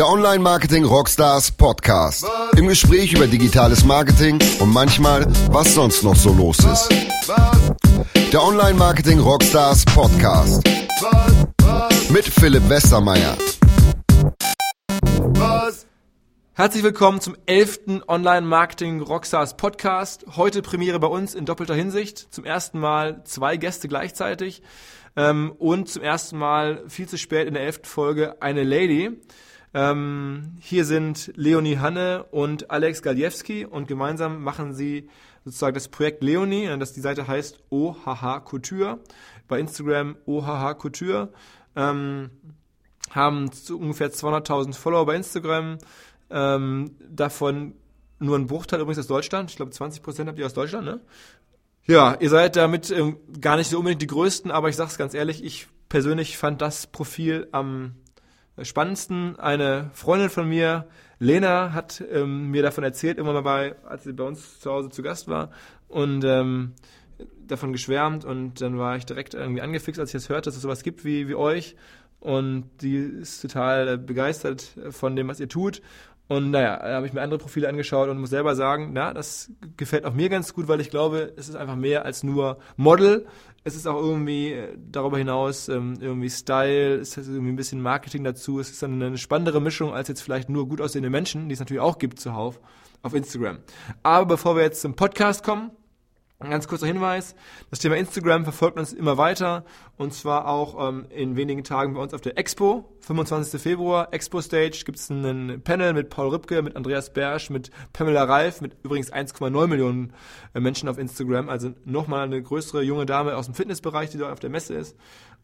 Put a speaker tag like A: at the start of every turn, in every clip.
A: Der Online Marketing Rockstars Podcast. Im Gespräch über digitales Marketing und manchmal, was sonst noch so los ist. Der Online Marketing Rockstars Podcast. Mit Philipp Westermeier.
B: Herzlich willkommen zum 11. Online Marketing Rockstars Podcast. Heute Premiere bei uns in doppelter Hinsicht. Zum ersten Mal zwei Gäste gleichzeitig. Ähm, und zum ersten Mal viel zu spät in der 11. Folge eine Lady. Ähm, hier sind Leonie Hanne und Alex Galjewski und gemeinsam machen sie sozusagen das Projekt Leonie, äh, das die Seite heißt OHH Couture, bei Instagram OHH Couture, ähm, haben ungefähr 200.000 Follower bei Instagram, ähm, davon nur ein Bruchteil übrigens aus Deutschland, ich glaube 20% habt ihr aus Deutschland, ne? Ja, ihr seid damit ähm, gar nicht so unbedingt die Größten, aber ich sag's ganz ehrlich, ich persönlich fand das Profil am spannendsten. Eine Freundin von mir, Lena, hat ähm, mir davon erzählt, immer mal bei, als sie bei uns zu Hause zu Gast war und ähm, davon geschwärmt und dann war ich direkt irgendwie angefixt, als ich das hörte, dass es sowas gibt wie, wie euch und die ist total äh, begeistert von dem, was ihr tut und naja, da habe ich mir andere Profile angeschaut und muss selber sagen, na, das gefällt auch mir ganz gut, weil ich glaube, es ist einfach mehr als nur Model. Es ist auch irgendwie äh, darüber hinaus ähm, irgendwie Style, es ist irgendwie ein bisschen Marketing dazu. Es ist dann eine spannendere Mischung als jetzt vielleicht nur gut aussehende Menschen, die es natürlich auch gibt zuhauf auf Instagram. Aber bevor wir jetzt zum Podcast kommen, ein ganz kurzer Hinweis, das Thema Instagram verfolgt uns immer weiter und zwar auch ähm, in wenigen Tagen bei uns auf der Expo, 25. Februar, Expo Stage, gibt es ein Panel mit Paul Ripke, mit Andreas Bersch, mit Pamela Reif, mit übrigens 1,9 Millionen äh, Menschen auf Instagram, also nochmal eine größere junge Dame aus dem Fitnessbereich, die dort auf der Messe ist.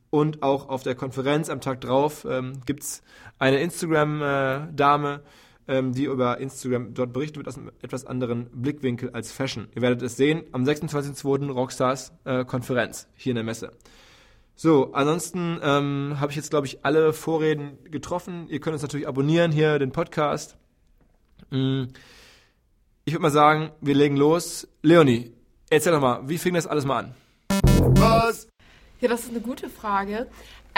B: Und auch auf der Konferenz am Tag drauf ähm, gibt es eine Instagram-Dame, äh, ähm, die über Instagram dort berichtet wird aus einem etwas anderen Blickwinkel als Fashion. Ihr werdet es sehen am 26.02. Rockstars äh, Konferenz hier in der Messe. So, ansonsten ähm, habe ich jetzt, glaube ich, alle Vorreden getroffen. Ihr könnt uns natürlich abonnieren hier, den Podcast. Mm. Ich würde mal sagen, wir legen los. Leonie, erzähl doch mal, wie fing das alles mal an?
C: Was? Ja, das ist eine gute Frage.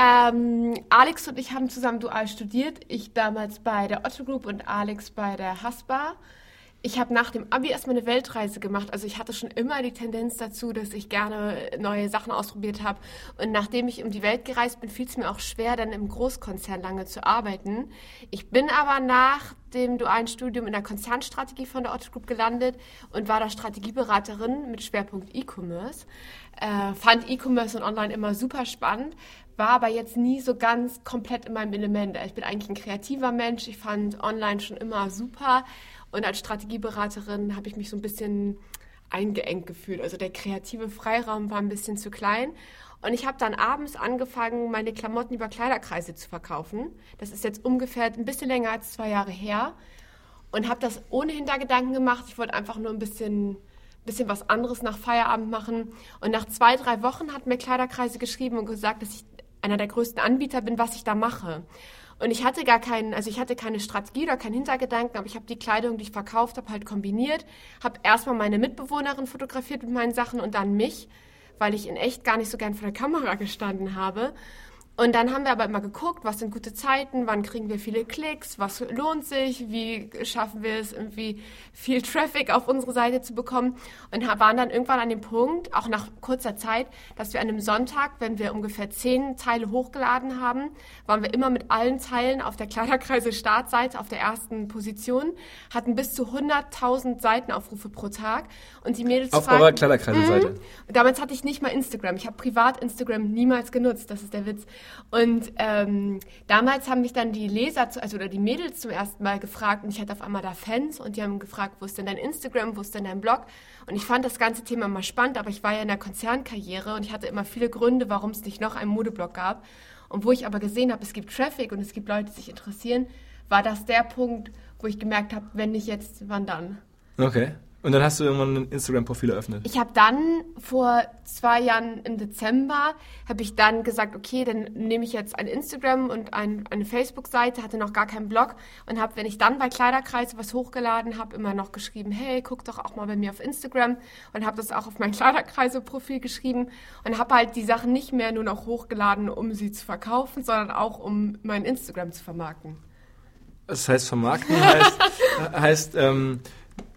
C: Ähm, Alex und ich haben zusammen dual studiert. Ich damals bei der Otto Group und Alex bei der Haspa. Ich habe nach dem Abi erstmal eine Weltreise gemacht. Also ich hatte schon immer die Tendenz dazu, dass ich gerne neue Sachen ausprobiert habe. Und nachdem ich um die Welt gereist bin, fiel es mir auch schwer, dann im Großkonzern lange zu arbeiten. Ich bin aber nach dem dualen Studium in der Konzernstrategie von der Otto Group gelandet und war da Strategieberaterin mit Schwerpunkt E-Commerce. Äh, fand E-Commerce und Online immer super spannend, war aber jetzt nie so ganz komplett in meinem Element. Ich bin eigentlich ein kreativer Mensch. Ich fand Online schon immer super. Und als Strategieberaterin habe ich mich so ein bisschen eingeengt gefühlt. Also der kreative Freiraum war ein bisschen zu klein. Und ich habe dann abends angefangen, meine Klamotten über Kleiderkreise zu verkaufen. Das ist jetzt ungefähr ein bisschen länger als zwei Jahre her. Und habe das ohne Hintergedanken gemacht. Ich wollte einfach nur ein bisschen bisschen was anderes nach Feierabend machen. Und nach zwei, drei Wochen hat mir Kleiderkreise geschrieben und gesagt, dass ich einer der größten Anbieter bin, was ich da mache. Und ich hatte gar keinen, also ich hatte keine Strategie oder keinen Hintergedanken, aber ich habe die Kleidung, die ich verkauft habe, halt kombiniert. Habe erstmal meine Mitbewohnerin fotografiert mit meinen Sachen und dann mich, weil ich in echt gar nicht so gern vor der Kamera gestanden habe. Und dann haben wir aber immer geguckt, was sind gute Zeiten, wann kriegen wir viele Klicks, was lohnt sich, wie schaffen wir es irgendwie viel Traffic auf unsere Seite zu bekommen. Und waren dann irgendwann an dem Punkt, auch nach kurzer Zeit, dass wir an einem Sonntag, wenn wir ungefähr zehn Teile hochgeladen haben, waren wir immer mit allen Teilen auf der Kleiderkreise Startseite auf der ersten Position, hatten bis zu 100.000 Seitenaufrufe pro Tag. Und die Mädels
B: auf eurer Kleiderkreise Seite.
C: Mm, damals hatte ich nicht mal Instagram, ich habe privat Instagram niemals genutzt, das ist der Witz. Und ähm, damals haben mich dann die Leser, zu, also oder die Mädels zum ersten Mal gefragt und ich hatte auf einmal da Fans und die haben gefragt, wo ist denn dein Instagram, wo ist denn dein Blog? Und ich fand das ganze Thema immer spannend, aber ich war ja in der Konzernkarriere und ich hatte immer viele Gründe, warum es nicht noch einen Modeblog gab. Und wo ich aber gesehen habe, es gibt Traffic und es gibt Leute, die sich interessieren, war das der Punkt, wo ich gemerkt habe, wenn nicht jetzt, wann dann?
B: Okay. Und dann hast du irgendwann ein Instagram-Profil eröffnet.
C: Ich habe dann vor zwei Jahren im Dezember, habe ich dann gesagt, okay, dann nehme ich jetzt ein Instagram und ein, eine Facebook-Seite, hatte noch gar keinen Blog und habe, wenn ich dann bei Kleiderkreis was hochgeladen habe, immer noch geschrieben, hey, guck doch auch mal bei mir auf Instagram und habe das auch auf mein Kleiderkreise-Profil geschrieben und habe halt die Sachen nicht mehr nur noch hochgeladen, um sie zu verkaufen, sondern auch um mein Instagram zu vermarkten.
B: Das heißt, vermarkten heißt, heißt ähm,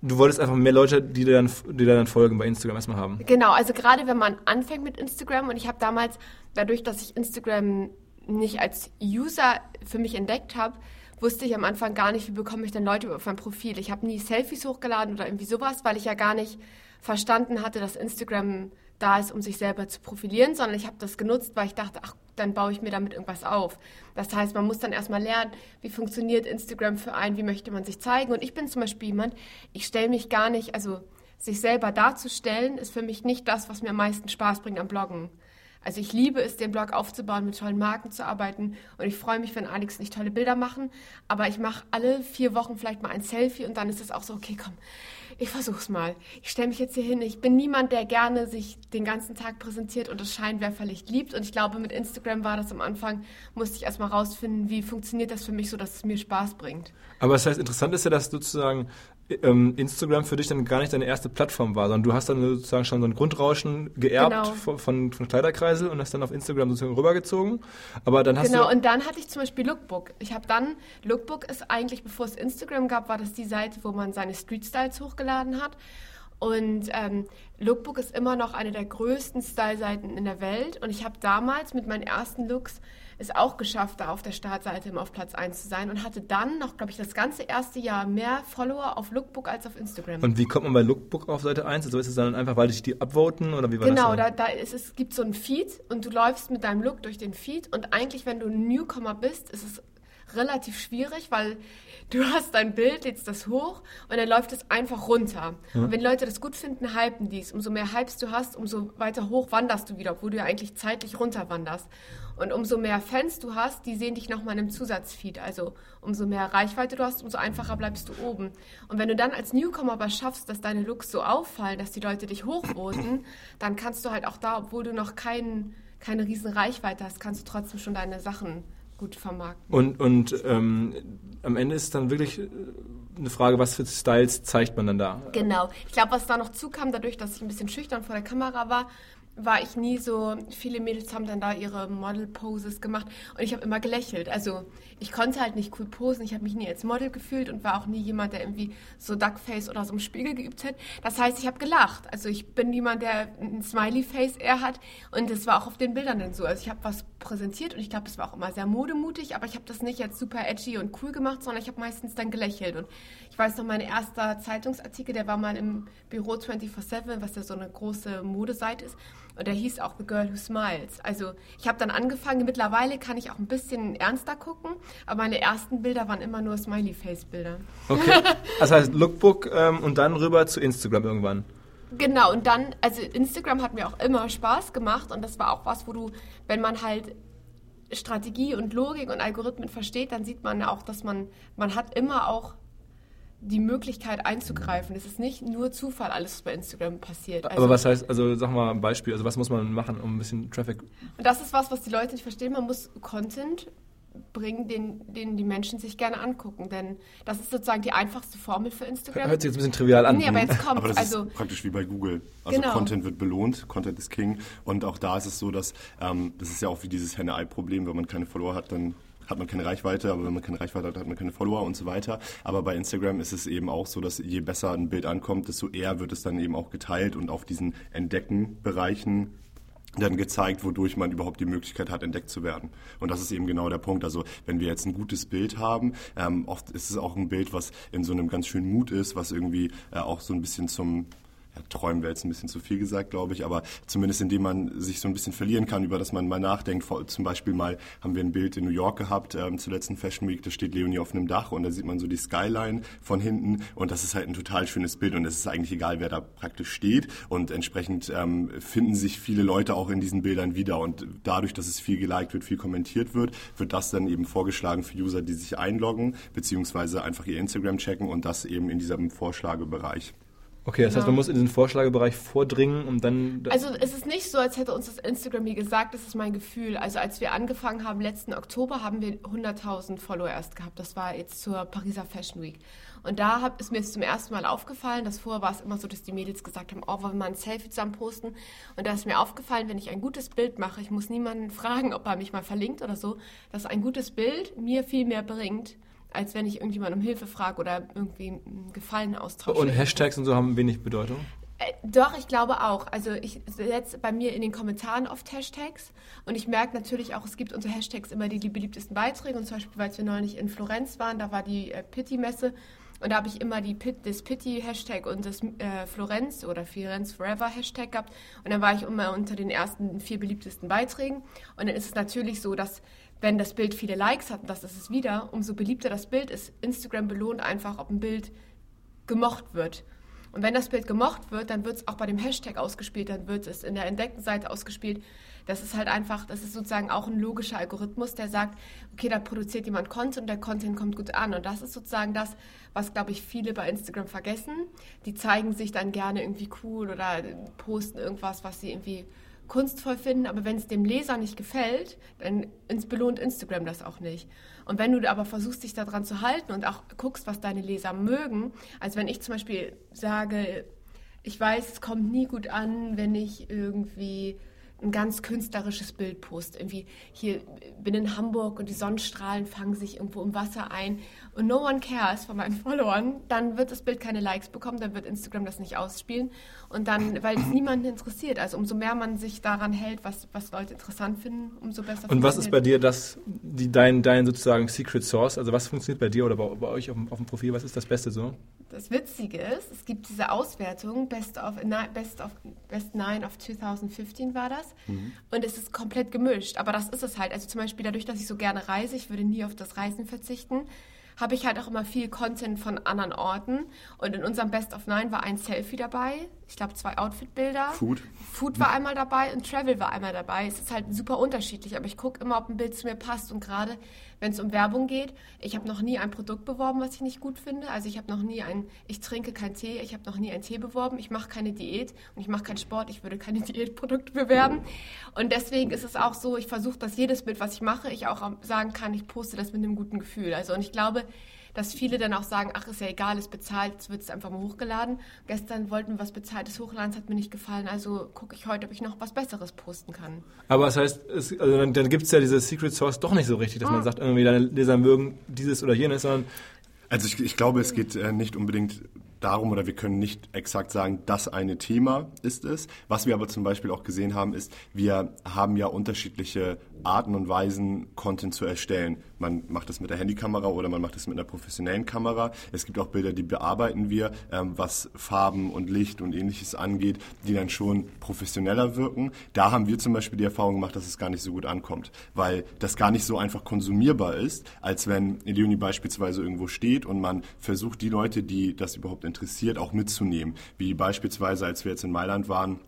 B: du wolltest einfach mehr Leute, die dir, dann, die dir dann folgen bei Instagram erstmal haben.
C: Genau, also gerade wenn man anfängt mit Instagram und ich habe damals, dadurch, dass ich Instagram nicht als User für mich entdeckt habe, wusste ich am Anfang gar nicht, wie bekomme ich denn Leute auf mein Profil. Ich habe nie Selfies hochgeladen oder irgendwie sowas, weil ich ja gar nicht verstanden hatte, dass Instagram da ist, um sich selber zu profilieren, sondern ich habe das genutzt, weil ich dachte, ach, dann baue ich mir damit irgendwas auf. Das heißt, man muss dann erstmal lernen, wie funktioniert Instagram für einen, wie möchte man sich zeigen. Und ich bin zum Beispiel jemand, ich stelle mich gar nicht, also sich selber darzustellen, ist für mich nicht das, was mir am meisten Spaß bringt am Bloggen. Also ich liebe es, den Blog aufzubauen, mit tollen Marken zu arbeiten und ich freue mich, wenn Alex nicht tolle Bilder machen, aber ich mache alle vier Wochen vielleicht mal ein Selfie und dann ist es auch so, okay, komm, ich versuch's mal. Ich stelle mich jetzt hier hin. Ich bin niemand, der gerne sich den ganzen Tag präsentiert und das Scheinwerferlicht liebt. Und ich glaube, mit Instagram war das am Anfang, musste ich erstmal rausfinden, wie funktioniert das für mich so, dass es mir Spaß bringt.
B: Aber das heißt, interessant ist ja, dass sozusagen Instagram für dich dann gar nicht deine erste Plattform war, sondern du hast dann sozusagen schon so ein Grundrauschen geerbt genau. von, von, von, Kleiderkreisel und hast dann auf Instagram sozusagen rübergezogen. Aber dann hast
C: genau, und dann hatte ich zum Beispiel Lookbook. Ich habe dann, Lookbook ist eigentlich, bevor es Instagram gab, war das die Seite, wo man seine Street Styles hochgeladen hat. Und ähm, Lookbook ist immer noch eine der größten Style-Seiten in der Welt. Und ich habe damals mit meinen ersten Looks es auch geschafft, da auf der Startseite immer auf Platz 1 zu sein und hatte dann noch, glaube ich, das ganze erste Jahr mehr Follower auf Lookbook als auf Instagram.
B: Und wie kommt man bei Lookbook auf Seite 1? Also ist es dann einfach, weil dich die upvoten oder wie war
C: genau,
B: das?
C: Genau, da, da ist, es gibt so einen Feed und du läufst mit deinem Look durch den Feed und eigentlich, wenn du ein Newcomer bist, ist es relativ schwierig, weil du hast dein Bild, lädst das hoch und dann läuft es einfach runter. Ja. Und wenn Leute das gut finden, hypen dies. Umso mehr Hypes du hast, umso weiter hoch wanderst du wieder, obwohl du ja eigentlich zeitlich runter wanderst. Und umso mehr Fans du hast, die sehen dich nochmal in einem Zusatzfeed. Also umso mehr Reichweite du hast, umso einfacher bleibst du oben. Und wenn du dann als Newcomer aber schaffst, dass deine Looks so auffallen, dass die Leute dich hochvoten, dann kannst du halt auch da, obwohl du noch kein, keine riesen Reichweite hast, kannst du trotzdem schon deine Sachen gut vermarkten.
B: Und, und ähm, am Ende ist dann wirklich äh, eine Frage, was für Styles zeigt man dann da?
C: Genau. Ich glaube, was da noch zukam, dadurch, dass ich ein bisschen schüchtern vor der Kamera war, war ich nie so, viele Mädels haben dann da ihre Model-Poses gemacht und ich habe immer gelächelt. Also ich konnte halt nicht cool posen, ich habe mich nie als Model gefühlt und war auch nie jemand, der irgendwie so Duckface oder so im Spiegel geübt hat. Das heißt, ich habe gelacht. Also ich bin jemand, der ein Smiley-Face eher hat und das war auch auf den Bildern dann so. Also ich habe was präsentiert und ich glaube, es war auch immer sehr modemutig, aber ich habe das nicht jetzt super edgy und cool gemacht, sondern ich habe meistens dann gelächelt und ich weiß noch, mein erster Zeitungsartikel, der war mal im Büro 24-7, was ja so eine große Modeseite ist. Und der hieß auch The Girl Who Smiles. Also ich habe dann angefangen, mittlerweile kann ich auch ein bisschen ernster gucken, aber meine ersten Bilder waren immer nur Smiley-Face-Bilder.
B: Okay, das heißt Lookbook ähm, und dann rüber zu Instagram irgendwann.
C: Genau, und dann, also Instagram hat mir auch immer Spaß gemacht und das war auch was, wo du, wenn man halt Strategie und Logik und Algorithmen versteht, dann sieht man auch, dass man, man hat immer auch die Möglichkeit einzugreifen. Es ist nicht nur Zufall, alles, was bei Instagram passiert.
B: Also, Aber was heißt, also sag mal ein Beispiel, also was muss man machen, um ein bisschen Traffic...
C: Und das ist was, was die Leute nicht verstehen. Man muss Content bringen, den, den die Menschen sich gerne angucken. Denn das ist sozusagen die einfachste Formel für Instagram.
B: Hört sich jetzt ein bisschen trivial an.
C: Nee, aber jetzt kommt
D: aber das also, ist praktisch wie bei Google. Also genau. Content wird belohnt, Content ist King. Und auch da ist es so, dass ähm, das ist ja auch wie dieses Henne-Ei-Problem, wenn man keine Follower hat, dann hat man keine Reichweite, aber wenn man keine Reichweite hat, hat man keine Follower und so weiter. Aber bei Instagram ist es eben auch so, dass je besser ein Bild ankommt, desto eher wird es dann eben auch geteilt und auf diesen Entdecken-Bereichen dann gezeigt, wodurch man überhaupt die Möglichkeit hat, entdeckt zu werden. Und das ist eben genau der Punkt. Also wenn wir jetzt ein gutes Bild haben, ähm, oft ist es auch ein Bild, was in so einem ganz schönen Mut ist, was irgendwie äh, auch so ein bisschen zum ja, träumen wäre jetzt ein bisschen zu viel gesagt, glaube ich, aber zumindest indem man sich so ein bisschen verlieren kann, über das man mal nachdenkt. Zum Beispiel mal haben wir ein Bild in New York gehabt ähm, zur letzten Fashion Week, da steht Leonie auf einem Dach und da sieht man so die Skyline von hinten und das ist halt ein total schönes Bild und es ist eigentlich egal, wer da praktisch steht und entsprechend ähm, finden sich viele Leute auch in diesen Bildern wieder und dadurch, dass es viel geliked wird, viel kommentiert wird, wird das dann eben vorgeschlagen für User, die sich einloggen, beziehungsweise einfach ihr Instagram checken und das eben in diesem Vorschlagebereich.
B: Okay, das genau. heißt, man muss in den Vorschlagebereich vordringen, um dann.
C: Also es ist nicht so, als hätte uns das Instagram wie gesagt, das ist mein Gefühl. Also als wir angefangen haben letzten Oktober, haben wir 100.000 Follower erst gehabt. Das war jetzt zur Pariser Fashion Week. Und da hab, ist mir jetzt zum ersten Mal aufgefallen, dass vorher war es immer so, dass die Mädels gesagt haben, oh, wollen wir mal ein Selfie zusammen posten? Und da ist mir aufgefallen, wenn ich ein gutes Bild mache, ich muss niemanden fragen, ob er mich mal verlinkt oder so, dass ein gutes Bild mir viel mehr bringt als wenn ich irgendjemand um Hilfe frage oder irgendwie einen Gefallen austausche.
B: Und Hashtags und so haben wenig Bedeutung?
C: Äh, doch, ich glaube auch. Also ich setze bei mir in den Kommentaren oft Hashtags und ich merke natürlich auch, es gibt unter Hashtags immer die, die beliebtesten Beiträge und zum Beispiel, weil wir neulich in Florenz waren, da war die äh, Pitti-Messe und da habe ich immer die Pit, das Pity-Hashtag und das äh, Florenz oder Firenz Forever Hashtag gehabt. Und dann war ich immer unter den ersten vier beliebtesten Beiträgen. Und dann ist es natürlich so, dass wenn das Bild viele Likes hat, und das ist es wieder, umso beliebter das Bild ist. Instagram belohnt einfach, ob ein Bild gemocht wird. Und wenn das Bild gemocht wird, dann wird es auch bei dem Hashtag ausgespielt, dann wird es in der entdeckten Seite ausgespielt. Das ist halt einfach, das ist sozusagen auch ein logischer Algorithmus, der sagt, okay, da produziert jemand Content und der Content kommt gut an. Und das ist sozusagen das, was, glaube ich, viele bei Instagram vergessen. Die zeigen sich dann gerne irgendwie cool oder posten irgendwas, was sie irgendwie kunstvoll finden, aber wenn es dem Leser nicht gefällt, dann belohnt Instagram das auch nicht. Und wenn du aber versuchst, dich daran zu halten und auch guckst, was deine Leser mögen, also wenn ich zum Beispiel sage, ich weiß, es kommt nie gut an, wenn ich irgendwie ein ganz künstlerisches Bild post. Irgendwie hier bin in Hamburg und die Sonnenstrahlen fangen sich irgendwo im Wasser ein und no one cares von meinen Followern, dann wird das Bild keine Likes bekommen, dann wird Instagram das nicht ausspielen und dann, weil es niemanden interessiert. Also umso mehr man sich daran hält, was, was Leute interessant finden, umso besser.
B: Und was ist bei dir das, die, dein, dein sozusagen Secret Source? Also was funktioniert bei dir oder bei, bei euch auf dem, auf dem Profil? Was ist das Beste so?
C: Das Witzige ist, es gibt diese Auswertung, Best of, Best of Best 9 of 2015 war das. Mhm. Und es ist komplett gemischt. Aber das ist es halt. Also zum Beispiel dadurch, dass ich so gerne reise, ich würde nie auf das Reisen verzichten, habe ich halt auch immer viel Content von anderen Orten. Und in unserem Best of Nine war ein Selfie dabei. Ich glaube, zwei Outfit-Bilder.
D: Food.
C: Food war einmal dabei und Travel war einmal dabei. Es ist halt super unterschiedlich, aber ich gucke immer, ob ein Bild zu mir passt. Und gerade wenn es um Werbung geht, ich habe noch nie ein Produkt beworben, was ich nicht gut finde. Also ich habe noch nie ein, ich trinke keinen Tee, ich habe noch nie einen Tee beworben. Ich mache keine Diät und ich mache keinen Sport. Ich würde keine Diätprodukte bewerben. Und deswegen ist es auch so, ich versuche, dass jedes Bild, was ich mache, ich auch sagen kann, ich poste das mit einem guten Gefühl. Also und ich glaube, dass viele dann auch sagen, ach, ist ja egal, ist bezahlt, jetzt wird es einfach mal hochgeladen. Gestern wollten wir was Bezahltes hochladen, es hat mir nicht gefallen, also gucke ich heute, ob ich noch was Besseres posten kann.
B: Aber das heißt, es, also dann, dann gibt es ja diese Secret Source doch nicht so richtig, dass ah. man sagt, irgendwie deine Leser mögen dieses oder jenes, sondern...
D: Also ich, ich glaube, es geht äh, nicht unbedingt darum oder wir können nicht exakt sagen, das eine Thema ist es. Was wir aber zum Beispiel auch gesehen haben, ist, wir haben ja unterschiedliche Arten und Weisen, Content zu erstellen. Man macht das mit der Handykamera oder man macht das mit einer professionellen Kamera. Es gibt auch Bilder, die bearbeiten wir, ähm, was Farben und Licht und ähnliches angeht, die dann schon professioneller wirken. Da haben wir zum Beispiel die Erfahrung gemacht, dass es gar nicht so gut ankommt, weil das gar nicht so einfach konsumierbar ist, als wenn Leonie beispielsweise irgendwo steht und man versucht, die Leute, die das überhaupt interessiert, auch mitzunehmen. Wie beispielsweise, als wir jetzt in Mailand waren,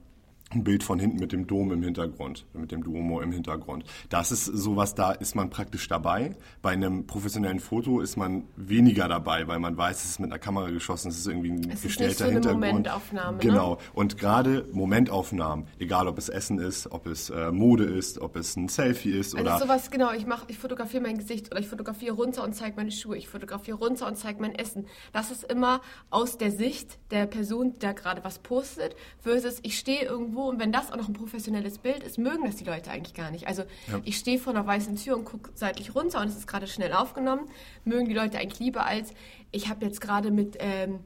D: ein Bild von hinten mit dem Dom im Hintergrund, mit dem Duomo im Hintergrund. Das ist sowas, da ist man praktisch dabei. Bei einem professionellen Foto ist man weniger dabei, weil man weiß, es ist mit einer Kamera geschossen, es ist irgendwie ein es gestellter ist nicht so eine Hintergrund.
C: Momentaufnahme.
D: Ne? Genau. Ne? Und gerade Momentaufnahmen, egal ob es Essen ist, ob es äh, Mode ist, ob es ein Selfie ist
C: also
D: oder.
C: sowas, genau, ich mach, ich fotografiere mein Gesicht oder ich fotografiere runter und zeige meine Schuhe, ich fotografiere runter und zeige mein Essen. Das ist immer aus der Sicht der Person, die da gerade was postet, versus ich stehe irgendwo und wenn das auch noch ein professionelles Bild ist, mögen das die Leute eigentlich gar nicht. Also ja. ich stehe vor einer weißen Tür und gucke seitlich runter und es ist gerade schnell aufgenommen. Mögen die Leute eigentlich lieber als, ich habe jetzt gerade mit... Ähm,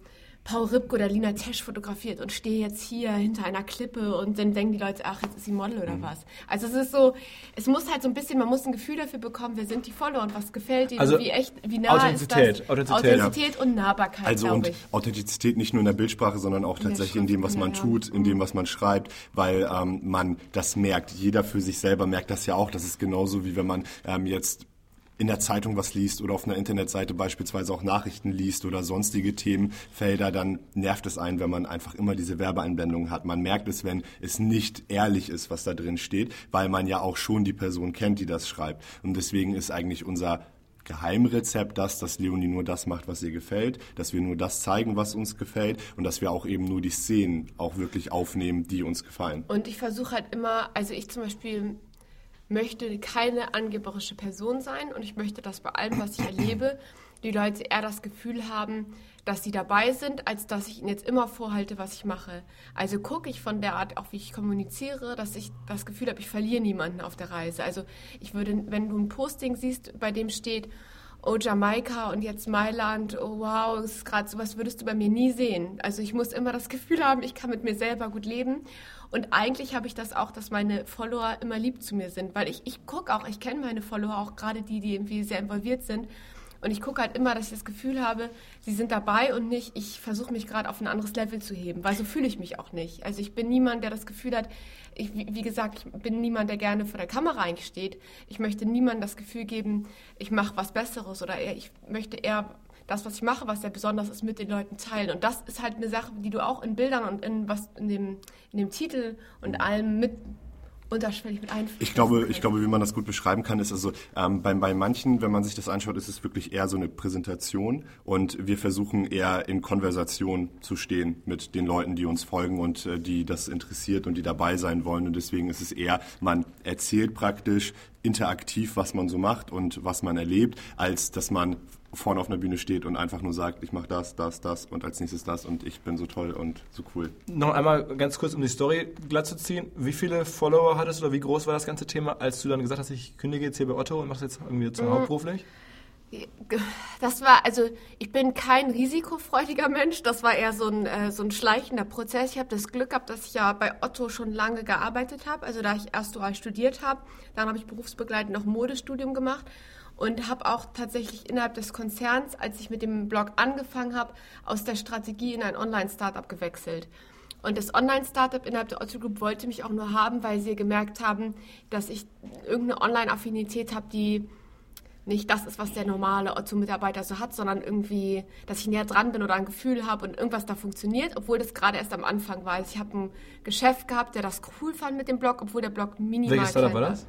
C: Paul Ripke oder Lina Tesch fotografiert und stehe jetzt hier hinter einer Klippe und dann denken die Leute, ach, jetzt ist sie Model oder mhm. was. Also es ist so, es muss halt so ein bisschen, man muss ein Gefühl dafür bekommen, wer sind die Follower und was gefällt ihnen,
B: also
C: wie echt, wie nah
B: Authentizität,
C: ist
B: das. Authentizität,
C: Authentizität ja. und Nahbarkeit,
D: Also und ich. Authentizität nicht nur in der Bildsprache, sondern auch tatsächlich in dem, was man ja. tut, in dem, mhm. was man schreibt, weil ähm, man das merkt. Jeder für sich selber merkt das ja auch. Das ist genauso wie wenn man ähm, jetzt in der Zeitung was liest oder auf einer Internetseite beispielsweise auch Nachrichten liest oder sonstige Themenfelder, dann nervt es einen, wenn man einfach immer diese Werbeeinblendungen hat. Man merkt es, wenn es nicht ehrlich ist, was da drin steht, weil man ja auch schon die Person kennt, die das schreibt. Und deswegen ist eigentlich unser Geheimrezept das, dass Leonie nur das macht, was ihr gefällt, dass wir nur das zeigen, was uns gefällt und dass wir auch eben nur die Szenen auch wirklich aufnehmen, die uns gefallen.
C: Und ich versuche halt immer, also ich zum Beispiel möchte keine angeberische Person sein und ich möchte, dass bei allem, was ich erlebe, die Leute eher das Gefühl haben, dass sie dabei sind, als dass ich ihnen jetzt immer vorhalte, was ich mache. Also gucke ich von der Art, auch wie ich kommuniziere, dass ich das Gefühl habe, ich verliere niemanden auf der Reise. Also ich würde, wenn du ein Posting siehst, bei dem steht, oh Jamaika und jetzt Mailand, oh wow, ist gerade sowas würdest du bei mir nie sehen. Also ich muss immer das Gefühl haben, ich kann mit mir selber gut leben. Und eigentlich habe ich das auch, dass meine Follower immer lieb zu mir sind, weil ich, ich gucke auch, ich kenne meine Follower auch gerade die, die irgendwie sehr involviert sind. Und ich gucke halt immer, dass ich das Gefühl habe, sie sind dabei und nicht, ich versuche mich gerade auf ein anderes Level zu heben, weil so fühle ich mich auch nicht. Also ich bin niemand, der das Gefühl hat, ich, wie gesagt, ich bin niemand, der gerne vor der Kamera eigentlich steht. Ich möchte niemandem das Gefühl geben, ich mache was Besseres oder eher, ich möchte eher das, was ich mache, was sehr besonders ist, mit den Leuten teilen. Und das ist halt eine Sache, die du auch in Bildern und in was in dem, in dem Titel und allem mit unterschwellig mit einfließen.
D: Ich glaube, ich glaube, wie man das gut beschreiben kann, ist also ähm, bei, bei manchen, wenn man sich das anschaut, ist es wirklich eher so eine Präsentation und wir versuchen eher in Konversation zu stehen mit den Leuten, die uns folgen und äh, die das interessiert und die dabei sein wollen und deswegen ist es eher, man erzählt praktisch interaktiv, was man so macht und was man erlebt, als dass man vorne auf einer Bühne steht und einfach nur sagt, ich mache das, das, das und als nächstes das und ich bin so toll und so cool.
B: Noch einmal ganz kurz, um die Story glatt zu ziehen. Wie viele Follower hattest du oder wie groß war das ganze Thema, als du dann gesagt hast, ich kündige jetzt hier bei Otto und mache jetzt irgendwie zum mhm.
C: Das war, also ich bin kein risikofreudiger Mensch, das war eher so ein, äh, so ein schleichender Prozess. Ich habe das Glück gehabt, dass ich ja bei Otto schon lange gearbeitet habe, also da ich erst dual studiert habe, dann habe ich berufsbegleitend noch Modestudium gemacht und habe auch tatsächlich innerhalb des Konzerns, als ich mit dem Blog angefangen habe, aus der Strategie in ein Online-Startup gewechselt. Und das Online-Startup innerhalb der Otto Group wollte mich auch nur haben, weil sie gemerkt haben, dass ich irgendeine Online-Affinität habe, die nicht das ist, was der normale Otto-Mitarbeiter so hat, sondern irgendwie, dass ich näher dran bin oder ein Gefühl habe und irgendwas da funktioniert, obwohl das gerade erst am Anfang war. Also ich habe ein Geschäft gehabt, der das cool fand mit dem Blog, obwohl der Blog minimal
B: Welches Startup war das?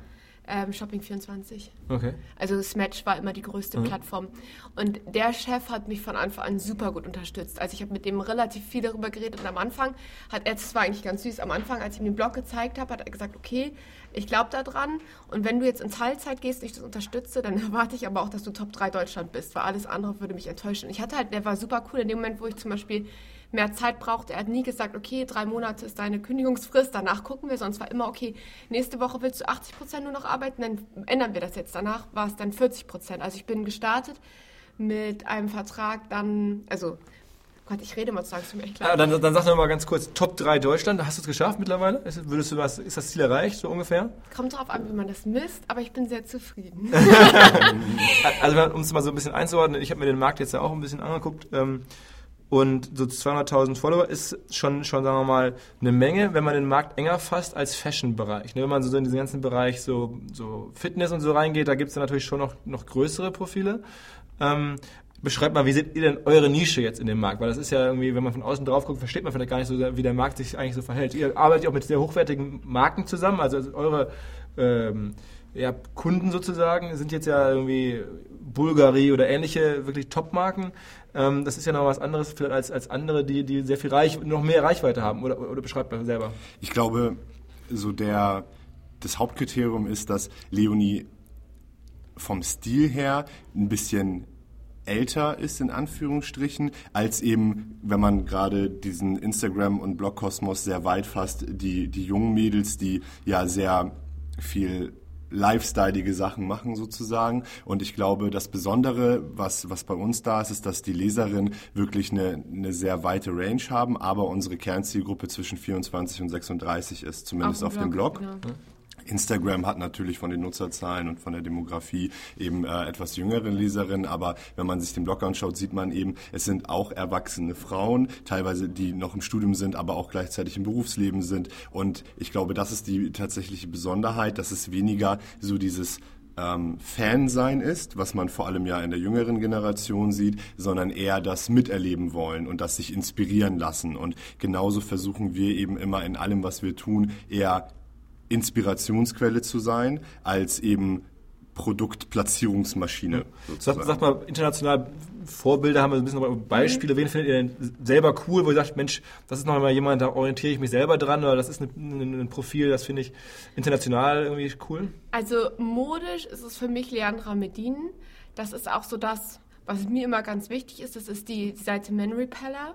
C: Ähm, Shopping24.
B: Okay.
C: Also Smatch war immer die größte mhm. Plattform. Und der Chef hat mich von Anfang an super gut unterstützt. Also ich habe mit dem relativ viel darüber geredet und am Anfang hat er, das war eigentlich ganz süß, am Anfang, als ich ihm den Blog gezeigt habe, hat er gesagt, okay, ich glaube da dran und wenn du jetzt in Teilzeit gehst und ich das unterstütze, dann erwarte ich aber auch, dass du Top 3 Deutschland bist, weil alles andere würde mich enttäuschen. Ich hatte halt, der war super cool in dem Moment, wo ich zum Beispiel mehr Zeit braucht. Er hat nie gesagt, okay, drei Monate ist deine Kündigungsfrist, danach gucken wir, sonst war immer, okay, nächste Woche willst du 80 Prozent nur noch arbeiten, dann ändern wir das jetzt. Danach war es dann 40 Prozent. Also ich bin gestartet mit einem Vertrag dann, also Gott, ich rede mal zu mir echt leid.
B: Ja, dann, dann sag noch mal ganz kurz, Top 3 Deutschland, hast du es geschafft mittlerweile? Ist, würdest du was, ist das Ziel erreicht, so ungefähr?
C: Kommt drauf an, wie man das misst, aber ich bin sehr zufrieden.
B: also um es mal so ein bisschen einzuordnen, ich habe mir den Markt jetzt ja auch ein bisschen angeguckt. Ähm, und so 200.000 Follower ist schon, schon, sagen wir mal, eine Menge, wenn man den Markt enger fasst als Fashion-Bereich. Ne, wenn man so in diesen ganzen Bereich so, so Fitness und so reingeht, da gibt es ja natürlich schon noch, noch größere Profile. Ähm, beschreibt mal, wie seht ihr denn eure Nische jetzt in dem Markt? Weil das ist ja irgendwie, wenn man von außen drauf guckt, versteht man vielleicht gar nicht so, wie der Markt sich eigentlich so verhält. Ihr arbeitet auch mit sehr hochwertigen Marken zusammen, also eure ähm, ja, Kunden sozusagen sind jetzt ja irgendwie Bulgari oder ähnliche wirklich Top-Marken. Ähm, das ist ja noch was anderes als, als andere, die, die sehr viel Reich, noch mehr Reichweite haben. Oder, oder beschreibt man selber?
D: Ich glaube, so der, das Hauptkriterium ist, dass Leonie vom Stil her ein bisschen älter ist, in Anführungsstrichen, als eben, wenn man gerade diesen Instagram- und Blog-Kosmos sehr weit fasst, die, die jungen Mädels, die ja sehr viel lifestyleige Sachen machen sozusagen. Und ich glaube, das Besondere, was, was bei uns da ist, ist, dass die Leserinnen wirklich eine, eine sehr weite Range haben, aber unsere Kernzielgruppe zwischen 24 und 36 ist, zumindest auf, auf dem Blog. Genau. Instagram hat natürlich von den Nutzerzahlen und von der Demografie eben äh, etwas jüngere Leserinnen, aber wenn man sich den Blog anschaut, sieht man eben, es sind auch erwachsene Frauen, teilweise die noch im Studium sind, aber auch gleichzeitig im Berufsleben sind. Und ich glaube, das ist die tatsächliche Besonderheit, dass es weniger so dieses ähm, Fan sein ist, was man vor allem ja in der jüngeren Generation sieht, sondern eher das Miterleben wollen und das sich inspirieren lassen. Und genauso versuchen wir eben immer in allem, was wir tun, eher Inspirationsquelle zu sein, als eben Produktplatzierungsmaschine.
B: Sag, sag, mal, international Vorbilder haben wir ein bisschen Beispiele. Wen findet ihr denn selber cool, wo ihr sagt, Mensch, das ist noch mal jemand, da orientiere ich mich selber dran oder das ist ein, ein, ein Profil, das finde ich international irgendwie cool?
C: Also modisch ist es für mich Leandra Medin. Das ist auch so das, was mir immer ganz wichtig ist. Das ist die, die Seite Man Repeller.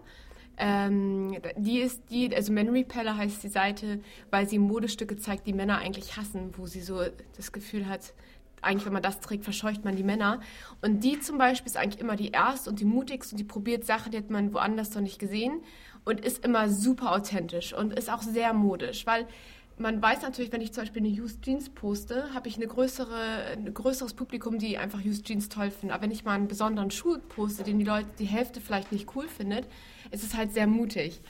C: Ähm, die ist die, also Man Repeller heißt die Seite, weil sie Modestücke zeigt, die Männer eigentlich hassen, wo sie so das Gefühl hat, eigentlich, wenn man das trägt, verscheucht man die Männer. Und die zum Beispiel ist eigentlich immer die erste und die mutigste und die probiert Sachen, die hat man woanders noch nicht gesehen und ist immer super authentisch und ist auch sehr modisch, weil man weiß natürlich, wenn ich zum Beispiel eine Used Jeans poste, habe ich eine größere, ein größeres Publikum, die einfach Used Jeans toll finden. Aber wenn ich mal einen besonderen Schuh poste, den die Leute die Hälfte vielleicht nicht cool findet, ist es halt sehr mutig.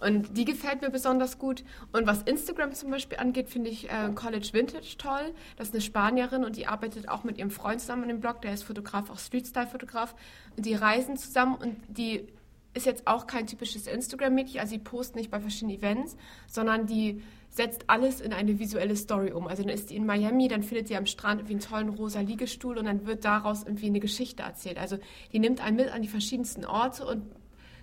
C: Und die gefällt mir besonders gut. Und was Instagram zum Beispiel angeht, finde ich äh, College Vintage toll. Das ist eine Spanierin und die arbeitet auch mit ihrem Freund zusammen an dem Blog. Der ist Fotograf, auch Street-Style-Fotograf. Und die reisen zusammen und die ist jetzt auch kein typisches Instagram-Mädchen. Also die posten nicht bei verschiedenen Events, sondern die setzt alles in eine visuelle Story um. Also dann ist sie in Miami, dann findet sie am Strand irgendwie einen tollen rosa Liegestuhl und dann wird daraus irgendwie eine Geschichte erzählt. Also die nimmt einen mit an die verschiedensten Orte und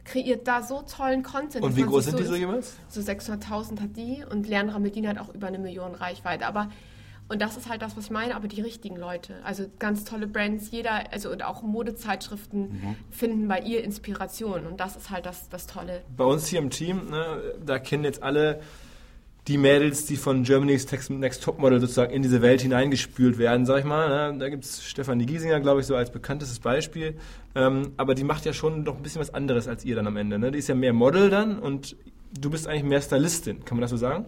C: kreiert da so tollen Content.
B: Und wie groß sind so die so jemals?
C: So 600.000 hat die und Leandra Medina hat auch über eine Million Reichweite. Aber und das ist halt das, was ich meine, aber die richtigen Leute. Also ganz tolle Brands, jeder, also und auch Modezeitschriften mhm. finden bei ihr Inspiration. Und das ist halt das, das Tolle.
B: Bei uns hier im Team, ne, da kennen jetzt alle die Mädels, die von Germany's Next Topmodel sozusagen in diese Welt hineingespült werden, sag ich mal. Ne? Da gibt es Stefanie Giesinger, glaube ich, so als bekanntestes Beispiel. Ähm, aber die macht ja schon noch ein bisschen was anderes als ihr dann am Ende. Ne? Die ist ja mehr Model dann und du bist eigentlich mehr Stylistin. Kann man das so sagen?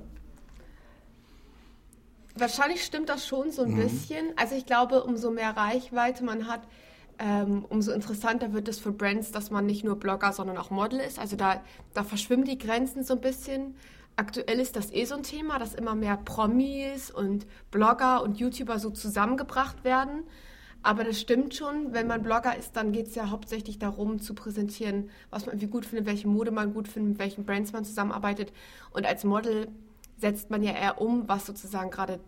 C: Wahrscheinlich stimmt das schon so ein mhm. bisschen. Also ich glaube, umso mehr Reichweite man hat, ähm, umso interessanter wird es für Brands, dass man nicht nur Blogger, sondern auch Model ist. Also da, da verschwimmen die Grenzen so ein bisschen. Aktuell ist das eh so ein Thema, dass immer mehr Promis und Blogger und YouTuber so zusammengebracht werden. Aber das stimmt schon, wenn man Blogger ist, dann geht es ja hauptsächlich darum zu präsentieren, was man irgendwie gut findet, welche Mode man gut findet, mit welchen Brands man zusammenarbeitet. Und als Model setzt man ja eher um, was sozusagen gerade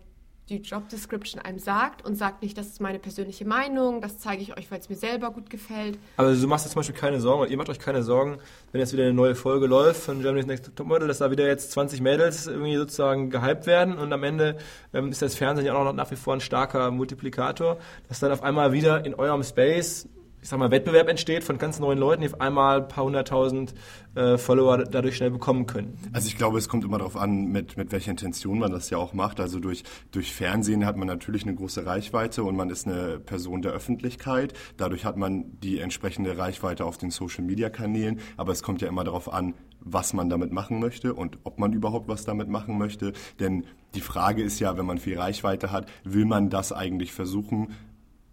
C: die Job Description einem sagt und sagt nicht, das ist meine persönliche Meinung, das zeige ich euch, weil es mir selber gut gefällt.
B: Aber du machst jetzt zum Beispiel keine Sorgen, ihr macht euch keine Sorgen, wenn jetzt wieder eine neue Folge läuft von Germany's Next Topmodel, dass da wieder jetzt 20 Mädels irgendwie sozusagen gehypt werden und am Ende ähm, ist das Fernsehen ja auch noch nach wie vor ein starker Multiplikator, dass dann auf einmal wieder in eurem Space ich sag mal, Wettbewerb entsteht von ganz neuen Leuten, die auf einmal ein paar hunderttausend äh, Follower dadurch schnell bekommen können.
D: Also ich glaube, es kommt immer darauf an, mit, mit welcher Intention man das ja auch macht. Also durch, durch Fernsehen hat man natürlich eine große Reichweite und man ist eine Person der Öffentlichkeit. Dadurch hat man die entsprechende Reichweite auf den Social-Media-Kanälen. Aber es kommt ja immer darauf an, was man damit machen möchte und ob man überhaupt was damit machen möchte. Denn die Frage ist ja, wenn man viel Reichweite hat, will man das eigentlich versuchen,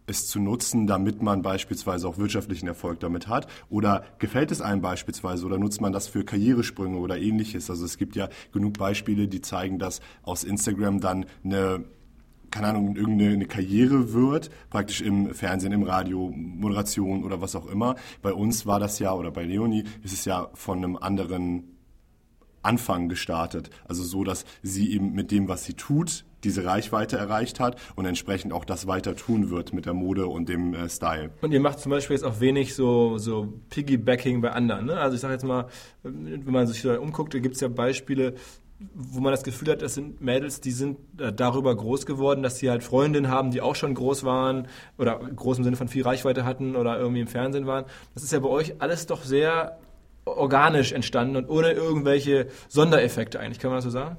D: es zu nutzen, damit man beispielsweise auch wirtschaftlichen Erfolg damit hat? Oder gefällt es einem beispielsweise oder nutzt man das für Karrieresprünge oder ähnliches? Also es gibt ja genug Beispiele, die zeigen, dass aus Instagram dann eine keine Ahnung, irgendeine Karriere wird, praktisch im Fernsehen, im Radio, Moderation oder was auch immer. Bei uns war das ja, oder bei Leonie ist es ja von einem anderen Anfang gestartet. Also so, dass sie eben mit dem, was sie tut, diese Reichweite erreicht hat und entsprechend auch das weiter tun wird mit der Mode und dem äh, Style.
B: Und ihr macht zum Beispiel jetzt auch wenig so, so Piggybacking bei anderen. Ne? Also ich sage jetzt mal, wenn man sich da umguckt, da gibt es ja Beispiele, wo man das Gefühl hat, das sind Mädels, die sind äh, darüber groß geworden, dass sie halt Freundinnen haben, die auch schon groß waren oder groß im Sinne von viel Reichweite hatten oder irgendwie im Fernsehen waren. Das ist ja bei euch alles doch sehr organisch entstanden und ohne irgendwelche Sondereffekte eigentlich, kann man das so sagen?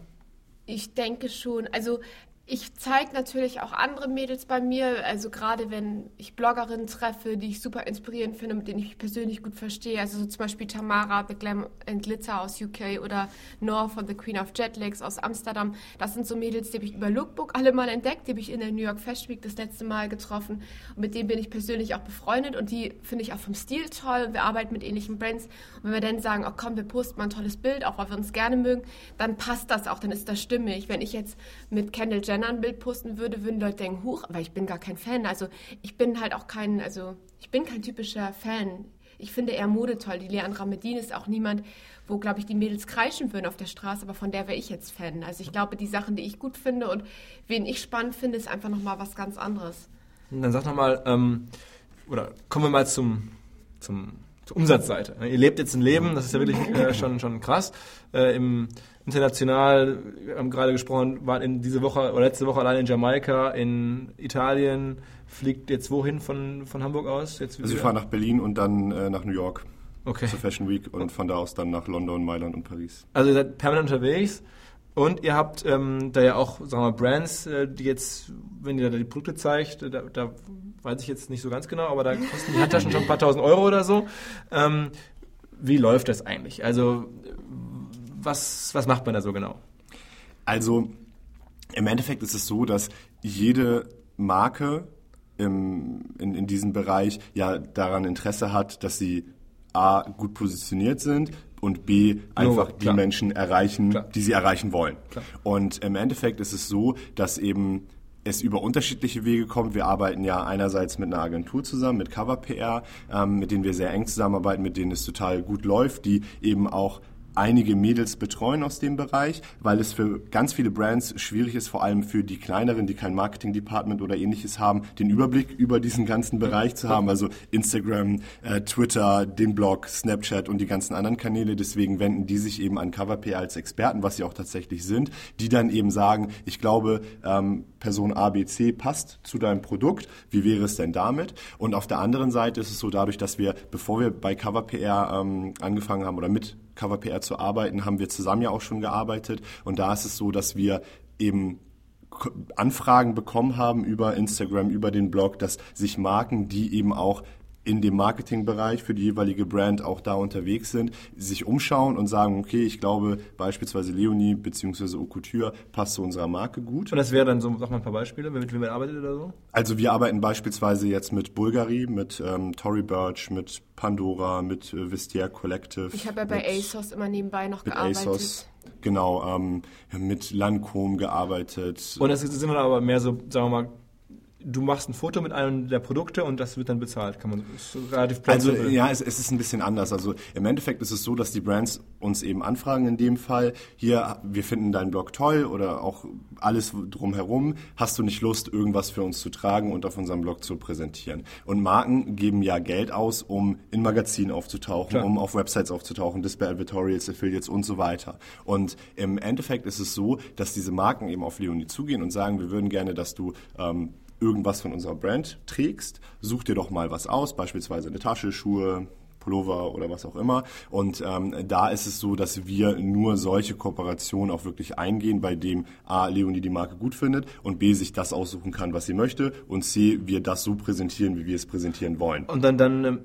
C: Ich denke schon. Also ich zeige natürlich auch andere Mädels bei mir, also gerade wenn ich Bloggerinnen treffe, die ich super inspirierend finde, mit denen ich mich persönlich gut verstehe, also so zum Beispiel Tamara, The Glam and Glitter aus UK oder Nor von The Queen of Jetlags aus Amsterdam. Das sind so Mädels, die habe ich über Lookbook alle mal entdeckt, die habe ich in der New York Fashion Week das letzte Mal getroffen und mit denen bin ich persönlich auch befreundet und die finde ich auch vom Stil toll. Wir arbeiten mit ähnlichen Brands und wenn wir dann sagen, oh komm, wir posten mal ein tolles Bild, auch weil wir uns gerne mögen, dann passt das auch, dann ist das stimmig. Wenn ich jetzt mit Kendall Jenner Jenner ein Bild posten würde, würden Leute denken, huch, aber ich bin gar kein Fan. Also ich bin halt auch kein, also ich bin kein typischer Fan. Ich finde eher Mode toll. Die Leandra Medin ist auch niemand, wo, glaube ich, die Mädels kreischen würden auf der Straße, aber von der wäre ich jetzt Fan. Also ich glaube, die Sachen, die ich gut finde und wen ich spannend finde, ist einfach nochmal was ganz anderes.
B: Dann sag nochmal, ähm, oder kommen wir mal zum, zum, Umsatzseite. Ihr lebt jetzt ein Leben, das ist ja wirklich äh, schon, schon krass. Äh, Im international, wir haben gerade gesprochen, waren in diese Woche oder letzte Woche allein in Jamaika, in Italien, fliegt jetzt wohin von, von Hamburg aus? Jetzt
D: also ich fahre nach Berlin und dann äh, nach New York okay. zur Fashion Week und von da aus dann nach London, Mailand und Paris.
B: Also ihr seid permanent unterwegs Und ihr habt ähm, da ja auch, sagen wir mal, Brands, äh, die jetzt, wenn ihr da die Produkte zeigt, da, da, weiß ich jetzt nicht so ganz genau, aber da kosten die Handtaschen schon ein paar tausend Euro oder so. Ähm, wie läuft das eigentlich? Also was, was macht man da so genau?
D: Also im Endeffekt ist es so, dass jede Marke im, in, in diesem Bereich ja daran Interesse hat, dass sie A, gut positioniert sind und B, einfach no, die Menschen erreichen, klar. die sie erreichen wollen. Klar. Und im Endeffekt ist es so, dass eben es über unterschiedliche Wege kommt. Wir arbeiten ja einerseits mit einer Agentur zusammen, mit Cover PR, ähm, mit denen wir sehr eng zusammenarbeiten, mit denen es total gut läuft, die eben auch einige Mädels betreuen aus dem Bereich, weil es für ganz viele Brands schwierig ist, vor allem für die kleineren, die kein Marketing-Department oder ähnliches haben, den Überblick über diesen ganzen Bereich zu haben, also Instagram, äh, Twitter, den Blog, Snapchat und die ganzen anderen Kanäle. Deswegen wenden die sich eben an CoverPR als Experten, was sie auch tatsächlich sind, die dann eben sagen, ich glaube, ähm, Person ABC passt zu deinem Produkt, wie wäre es denn damit? Und auf der anderen Seite ist es so dadurch, dass wir, bevor wir bei CoverPR ähm, angefangen haben oder mit Cover PR zu arbeiten, haben wir zusammen ja auch schon gearbeitet. Und da ist es so, dass wir eben Anfragen bekommen haben über Instagram, über den Blog, dass sich Marken, die eben auch in dem Marketingbereich für die jeweilige Brand auch da unterwegs sind, sich umschauen und sagen, okay, ich glaube beispielsweise Leonie bzw. Couture passt zu unserer Marke gut.
B: Und das wäre dann so, sag mal ein paar Beispiele, mit wem ihr arbeitet oder so?
D: Also wir arbeiten beispielsweise jetzt mit Bulgari, mit ähm, Tory Burch, mit Pandora, mit äh, Vestiaire Collective.
C: Ich habe ja bei ASOS immer nebenbei noch mit gearbeitet. ASOS,
D: genau, ähm, mit Lancôme gearbeitet.
B: Und das sind dann aber mehr so, sagen wir mal, du machst ein Foto mit einem der Produkte und das wird dann bezahlt. Kann man ist relativ
D: Also ja, es, es, ist ein bisschen anders. Also im Endeffekt ist es so, dass die Brands uns eben anfragen in dem Fall, hier, wir finden deinen Blog toll oder auch alles drumherum. Hast du nicht Lust, irgendwas für uns zu tragen und auf unserem Blog zu präsentieren? Und Marken geben ja Geld aus, um in Magazinen aufzutauchen, Klar. um auf Websites aufzutauchen, Display Advertorials, Affiliates und so weiter. Und im Endeffekt ist es so, dass diese Marken eben auf Leonie zugehen und sagen, wir würden gerne, dass du ähm, irgendwas von unserer Brand trägst, such dir doch mal was aus, beispielsweise eine Tasche, Schuhe, Pullover oder was auch immer. Und ähm, da ist es so, dass wir nur solche Kooperationen auch wirklich eingehen, bei dem A, Leonie die Marke gut findet und B, sich das aussuchen kann, was sie möchte und C, wir das so präsentieren, wie wir es präsentieren wollen.
B: Und dann, dann ähm,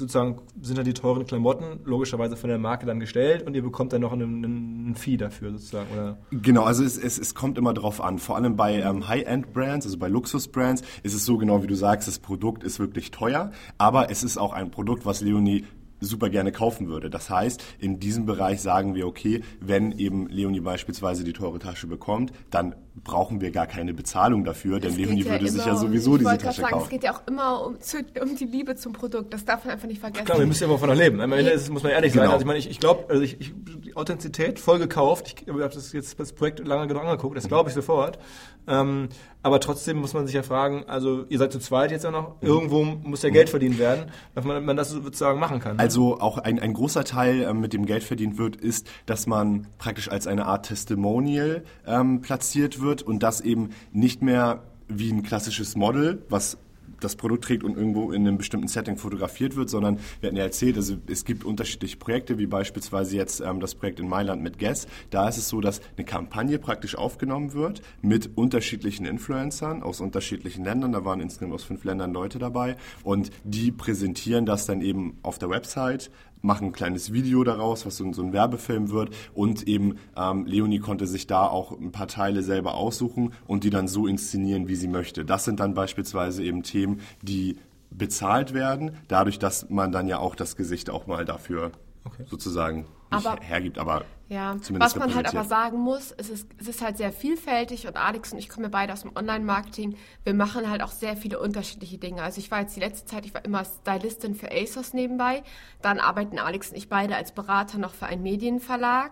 B: sozusagen sind dann die teuren Klamotten logischerweise von der Marke dann gestellt und ihr bekommt dann noch einen, einen Fee dafür sozusagen, oder?
D: Genau, also es, es, es kommt immer drauf an. Vor allem bei ähm, High-End-Brands, also bei Luxus-Brands, ist es so genau wie du sagst, das Produkt ist wirklich teuer, aber es ist auch ein Produkt, was Leonie super gerne kaufen würde. Das heißt, in diesem Bereich sagen wir, okay, wenn eben Leonie beispielsweise die teure Tasche bekommt, dann brauchen wir gar keine Bezahlung dafür, denn Leonie ja würde sich ja sowieso diese Tasche sagen, kaufen.
C: Es geht ja auch immer um, um, die Liebe zum Produkt. Das darf man einfach nicht vergessen.
B: Klar, wir müssen ja davon leben. Am Ende muss man ehrlich genau. sein. Also ich meine, ich, ich glaube, also ich, ich, die Authentizität voll gekauft. Ich habe das jetzt das Projekt lange genug angeguckt. Das glaube ich sofort. Ähm, aber trotzdem muss man sich ja fragen, also ihr seid zu zweit jetzt ja noch, irgendwo muss ja Geld verdient werden, dass man, man das sozusagen machen kann.
D: Ne? Also auch ein, ein großer Teil, ähm, mit dem Geld verdient wird, ist, dass man praktisch als eine Art Testimonial ähm, platziert wird und das eben nicht mehr wie ein klassisches Model, was das Produkt trägt und irgendwo in einem bestimmten Setting fotografiert wird, sondern wir hatten ja erzählt, also es gibt unterschiedliche Projekte, wie beispielsweise jetzt ähm, das Projekt in Mailand mit Guess. Da ist es so, dass eine Kampagne praktisch aufgenommen wird mit unterschiedlichen Influencern aus unterschiedlichen Ländern. Da waren insgesamt aus fünf Ländern Leute dabei und die präsentieren das dann eben auf der Website machen ein kleines Video daraus, was so, so ein Werbefilm wird. Und eben ähm, Leonie konnte sich da auch ein paar Teile selber aussuchen und die dann so inszenieren, wie sie möchte. Das sind dann beispielsweise eben Themen, die bezahlt werden, dadurch, dass man dann ja auch das Gesicht auch mal dafür okay. sozusagen nicht aber, hergibt, aber
C: ja, was man halt aber sagen muss, es ist, es ist halt sehr vielfältig und Alex und ich kommen ja beide aus dem Online-Marketing. Wir machen halt auch sehr viele unterschiedliche Dinge. Also ich war jetzt die letzte Zeit, ich war immer Stylistin für ASOS nebenbei. Dann arbeiten Alex und ich beide als Berater noch für einen Medienverlag.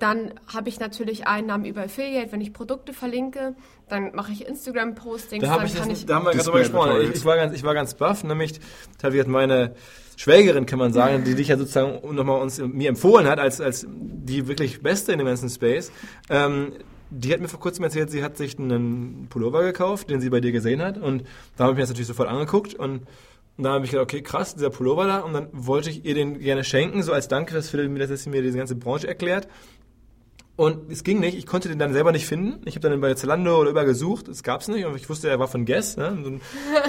C: Dann habe ich natürlich Einnahmen über Affiliate, wenn ich Produkte verlinke. Dann mache ich Instagram-Postings.
B: Da, hab ich da haben wir gerade drüber gesprochen. Ich, ich, war ganz, ich war ganz baff, nämlich da wird meine Schwägerin, kann man sagen, die dich ja sozusagen nochmal uns mir empfohlen hat als, als die wirklich Beste in dem ganzen Space. Ähm, die hat mir vor kurzem erzählt, sie hat sich einen Pullover gekauft, den sie bei dir gesehen hat. Und da habe ich mir das natürlich sofort angeguckt und da habe ich gedacht, okay, krass, dieser Pullover da. Und dann wollte ich ihr den gerne schenken, so als Dank, dass Philipp mir, dass sie mir diese ganze Branche erklärt. Und es ging nicht, ich konnte den dann selber nicht finden. Ich habe dann bei Zalando oder überall gesucht, es gab's nicht. Und ich wusste, er war von Guess. Ne?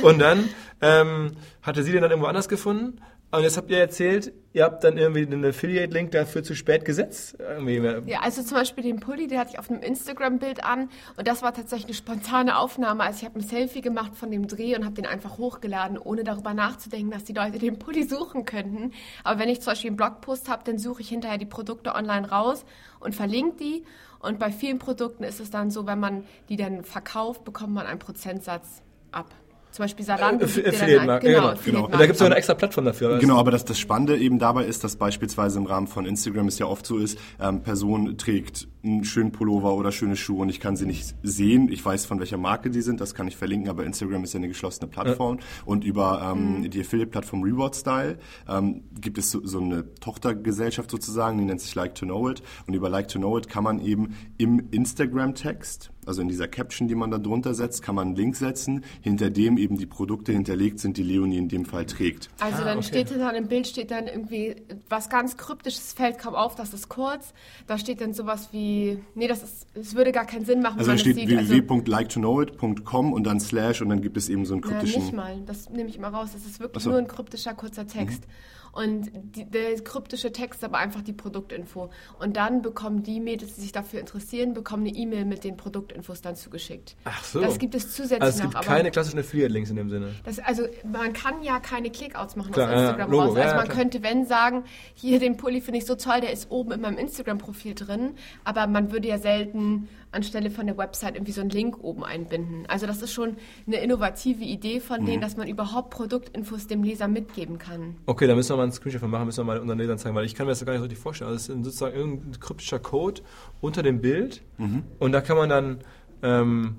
B: Und dann ähm, hatte sie den dann irgendwo anders gefunden. Und jetzt habt ihr erzählt, ihr habt dann irgendwie den Affiliate-Link dafür zu spät gesetzt. Irgendwie.
C: Ja, also zum Beispiel den Pulli, den hatte ich auf einem Instagram-Bild an und das war tatsächlich eine spontane Aufnahme. Also ich habe ein Selfie gemacht von dem Dreh und habe den einfach hochgeladen, ohne darüber nachzudenken, dass die Leute den Pulli suchen könnten. Aber wenn ich zum Beispiel einen Blogpost habe, dann suche ich hinterher die Produkte online raus und verlinke die. Und bei vielen Produkten ist es dann so, wenn man die dann verkauft, bekommt man einen Prozentsatz ab zum Beispiel Salando. Äh,
B: genau, genau. genau. Und da gibt es auch eine extra Plattform dafür.
D: Genau, aber das, das Spannende eben dabei ist, dass beispielsweise im Rahmen von Instagram es ja oft so ist, ähm, Person trägt einen schönen Pullover oder schöne Schuhe und ich kann sie nicht sehen. Ich weiß, von welcher Marke die sind, das kann ich verlinken, aber Instagram ist ja eine geschlossene Plattform. Ja. Und über ähm, mhm. die Affiliate-Plattform Reward Style ähm, gibt es so, so eine Tochtergesellschaft sozusagen, die nennt sich Like to Know It. Und über Like to Know It kann man eben im Instagram-Text also in dieser Caption, die man da drunter setzt, kann man einen Link setzen, hinter dem eben die Produkte hinterlegt sind, die Leonie in dem Fall trägt.
C: Also ah, dann okay. steht dann im Bild steht dann irgendwie was ganz kryptisches fällt kaum auf, das ist kurz. Da steht dann sowas wie, nee, das ist, es würde gar keinen Sinn machen.
D: Also da steht www.liketoknowit.com und dann Slash und dann gibt es eben so einen kryptischen.
C: Ja, nicht mal, das nehme ich mal raus. Das ist wirklich so. nur ein kryptischer kurzer Text. Mhm und die, der kryptische Text aber einfach die Produktinfo. Und dann bekommen die Mädels, die sich dafür interessieren, bekommen eine E-Mail mit den Produktinfos dann zugeschickt.
B: Ach so.
C: Das gibt es zusätzlich
B: also es
C: noch.
B: gibt keine klassischen Affiliate-Links in dem Sinne.
C: Das, also man kann ja keine Clickouts machen klar, auf Instagram ja, raus. Also man klar. könnte, wenn sagen, hier den Pulli finde ich so toll, der ist oben in meinem Instagram-Profil drin, aber man würde ja selten anstelle von der Website irgendwie so einen Link oben einbinden. Also das ist schon eine innovative Idee von mhm. denen, dass man überhaupt Produktinfos dem Leser mitgeben kann.
B: Okay, da müssen wir mal einen Screenshot von machen, müssen wir mal unseren Lesern zeigen, weil ich kann mir das gar nicht so richtig vorstellen. Also es ist sozusagen irgendein kryptischer Code unter dem Bild mhm. und da kann man dann ähm,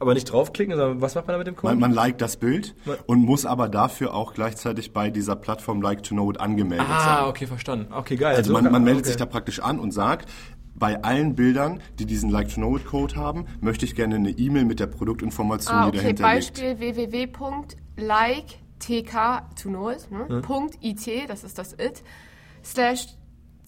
B: aber nicht draufklicken, sondern was macht man da mit dem Code?
D: Man, man liked das Bild und muss aber dafür auch gleichzeitig bei dieser Plattform Like to Know It angemeldet ah, sein.
B: Ah, okay, verstanden. Okay, geil.
D: Also man, man meldet okay. sich da praktisch an und sagt, bei allen Bildern, die diesen Like-to-Know-It-Code haben, möchte ich gerne eine E-Mail mit der Produktinformation, ah, okay. die dahinter
C: Beispiel liegt. Beispiel www.like-tk-to-know-it, ne? Hm. .it, das ist das it, slash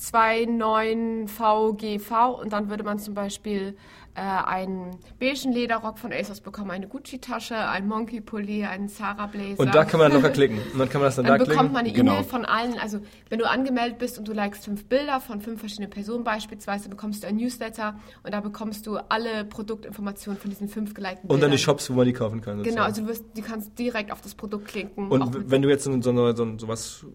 C: 29VGV und dann würde man zum Beispiel äh, einen beigen Lederrock von ASOS bekommen, eine Gucci-Tasche, ein Monkey-Pulli, einen Zara-Blazer.
B: Und da kann man locker klicken. Und dann kann man das dann, dann
C: da bekommt
B: man
C: eine genau. E-Mail von allen. Also wenn du angemeldet bist und du likest fünf Bilder von fünf verschiedenen Personen beispielsweise, bekommst du ein Newsletter und da bekommst du alle Produktinformationen von diesen fünf gelikten
B: Bildern. Und dann die Shops, wo man die kaufen kann.
C: Genau, also du, wirst, du kannst direkt auf das Produkt klicken.
B: Und wenn du jetzt so, so, so, so was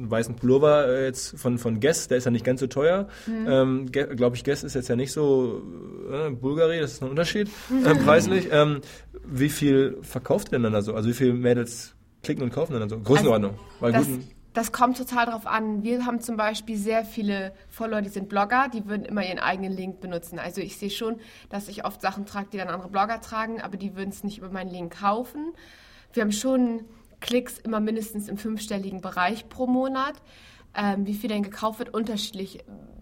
B: einen weißen Pullover äh, jetzt von, von Guess, der ist ja nicht ganz so teuer. Mhm. Ähm, Glaube ich, Guess ist jetzt ja nicht so äh, Bulgari, das ist ein Unterschied äh, preislich. Ähm, wie viel verkauft ihr denn dann da so? Also wie viele Mädels klicken und kaufen dann so? Größenordnung.
C: Also, das, das kommt total drauf an. Wir haben zum Beispiel sehr viele Follower, die sind Blogger, die würden immer ihren eigenen Link benutzen. Also ich sehe schon, dass ich oft Sachen trage, die dann andere Blogger tragen, aber die würden es nicht über meinen Link kaufen. Wir haben schon Klicks immer mindestens im fünfstelligen Bereich pro Monat. Ähm, wie viel denn gekauft wird, unterschiedlich.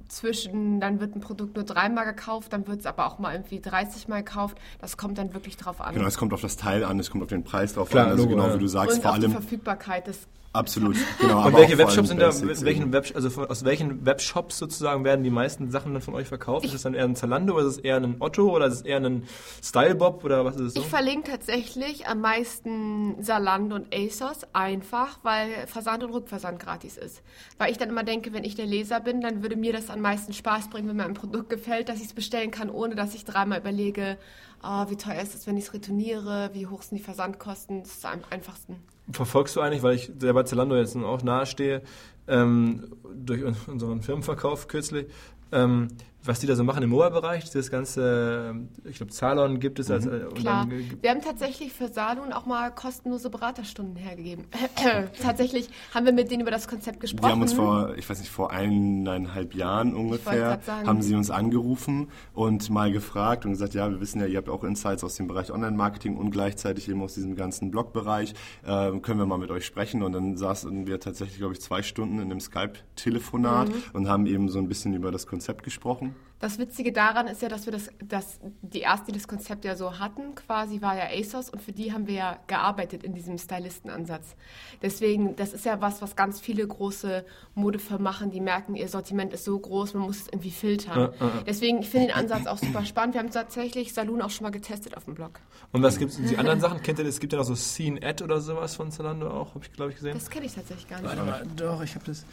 C: Zwischen, dann wird ein Produkt nur dreimal gekauft, dann wird es aber auch mal irgendwie 30 Mal gekauft. Das kommt dann wirklich drauf an.
D: Genau, es kommt auf das Teil an, es kommt auf den Preis drauf Klar, an. Also Logo, genau ja. wie du sagst,
C: Und
D: vor allem.
C: Die Verfügbarkeit des
D: Absolut, genau.
B: Und welche Webshops sind da, welchen Web, also von, aus welchen Webshops sozusagen werden die meisten Sachen dann von euch verkauft? Ich ist es dann eher ein Zalando oder ist es eher ein Otto oder ist es eher ein Stylebob oder was ist es
C: so? Ich verlinke tatsächlich am meisten Zalando und ASOS einfach, weil Versand und Rückversand gratis ist. Weil ich dann immer denke, wenn ich der Leser bin, dann würde mir das am meisten Spaß bringen, wenn mir ein Produkt gefällt, dass ich es bestellen kann, ohne dass ich dreimal überlege, oh, wie teuer ist es, wenn ich es retourniere, wie hoch sind die Versandkosten, das ist am einfachsten.
B: Verfolgst du eigentlich, weil ich selber Zalando jetzt auch nahestehe, ähm, durch unseren Firmenverkauf kürzlich, ähm, was die da so machen im Mobile-Bereich, das ganze, ich glaube, Salon gibt es. Als, mhm.
C: Äh, Klar, dann, wir haben tatsächlich für Salon auch mal kostenlose Beraterstunden hergegeben. tatsächlich haben wir mit denen über das Konzept gesprochen. Die
D: haben uns vor, ich weiß nicht, vor eineinhalb Jahren ungefähr, haben sie uns angerufen und mal gefragt und gesagt, ja, wir wissen ja, ihr habt auch Insights aus dem Bereich Online-Marketing und gleichzeitig eben aus diesem ganzen Blog-Bereich, äh, können wir mal mit euch sprechen und dann saßen wir tatsächlich, glaube ich, zwei Stunden in einem Skype-Telefonat mhm. und haben eben so ein bisschen über das Konzept gesprochen.
C: Das Witzige daran ist ja, dass wir das, dass die erste, die das Konzept ja so hatten, quasi war ja ASOS und für die haben wir ja gearbeitet in diesem Stylistenansatz. Deswegen, das ist ja was, was ganz viele große Modefirmen machen, die merken, ihr Sortiment ist so groß, man muss es irgendwie filtern. Ja, ja. Deswegen, ich finde den Ansatz auch super spannend. Wir haben tatsächlich Saloon auch schon mal getestet auf dem Blog.
B: Und was gibt es die anderen Sachen? Kennt ihr das? Es gibt ja noch so Scene Ad oder sowas von Zalando auch, habe ich glaube ich gesehen.
C: Das kenne ich tatsächlich gar nicht.
B: Warte mal, doch, ich habe das.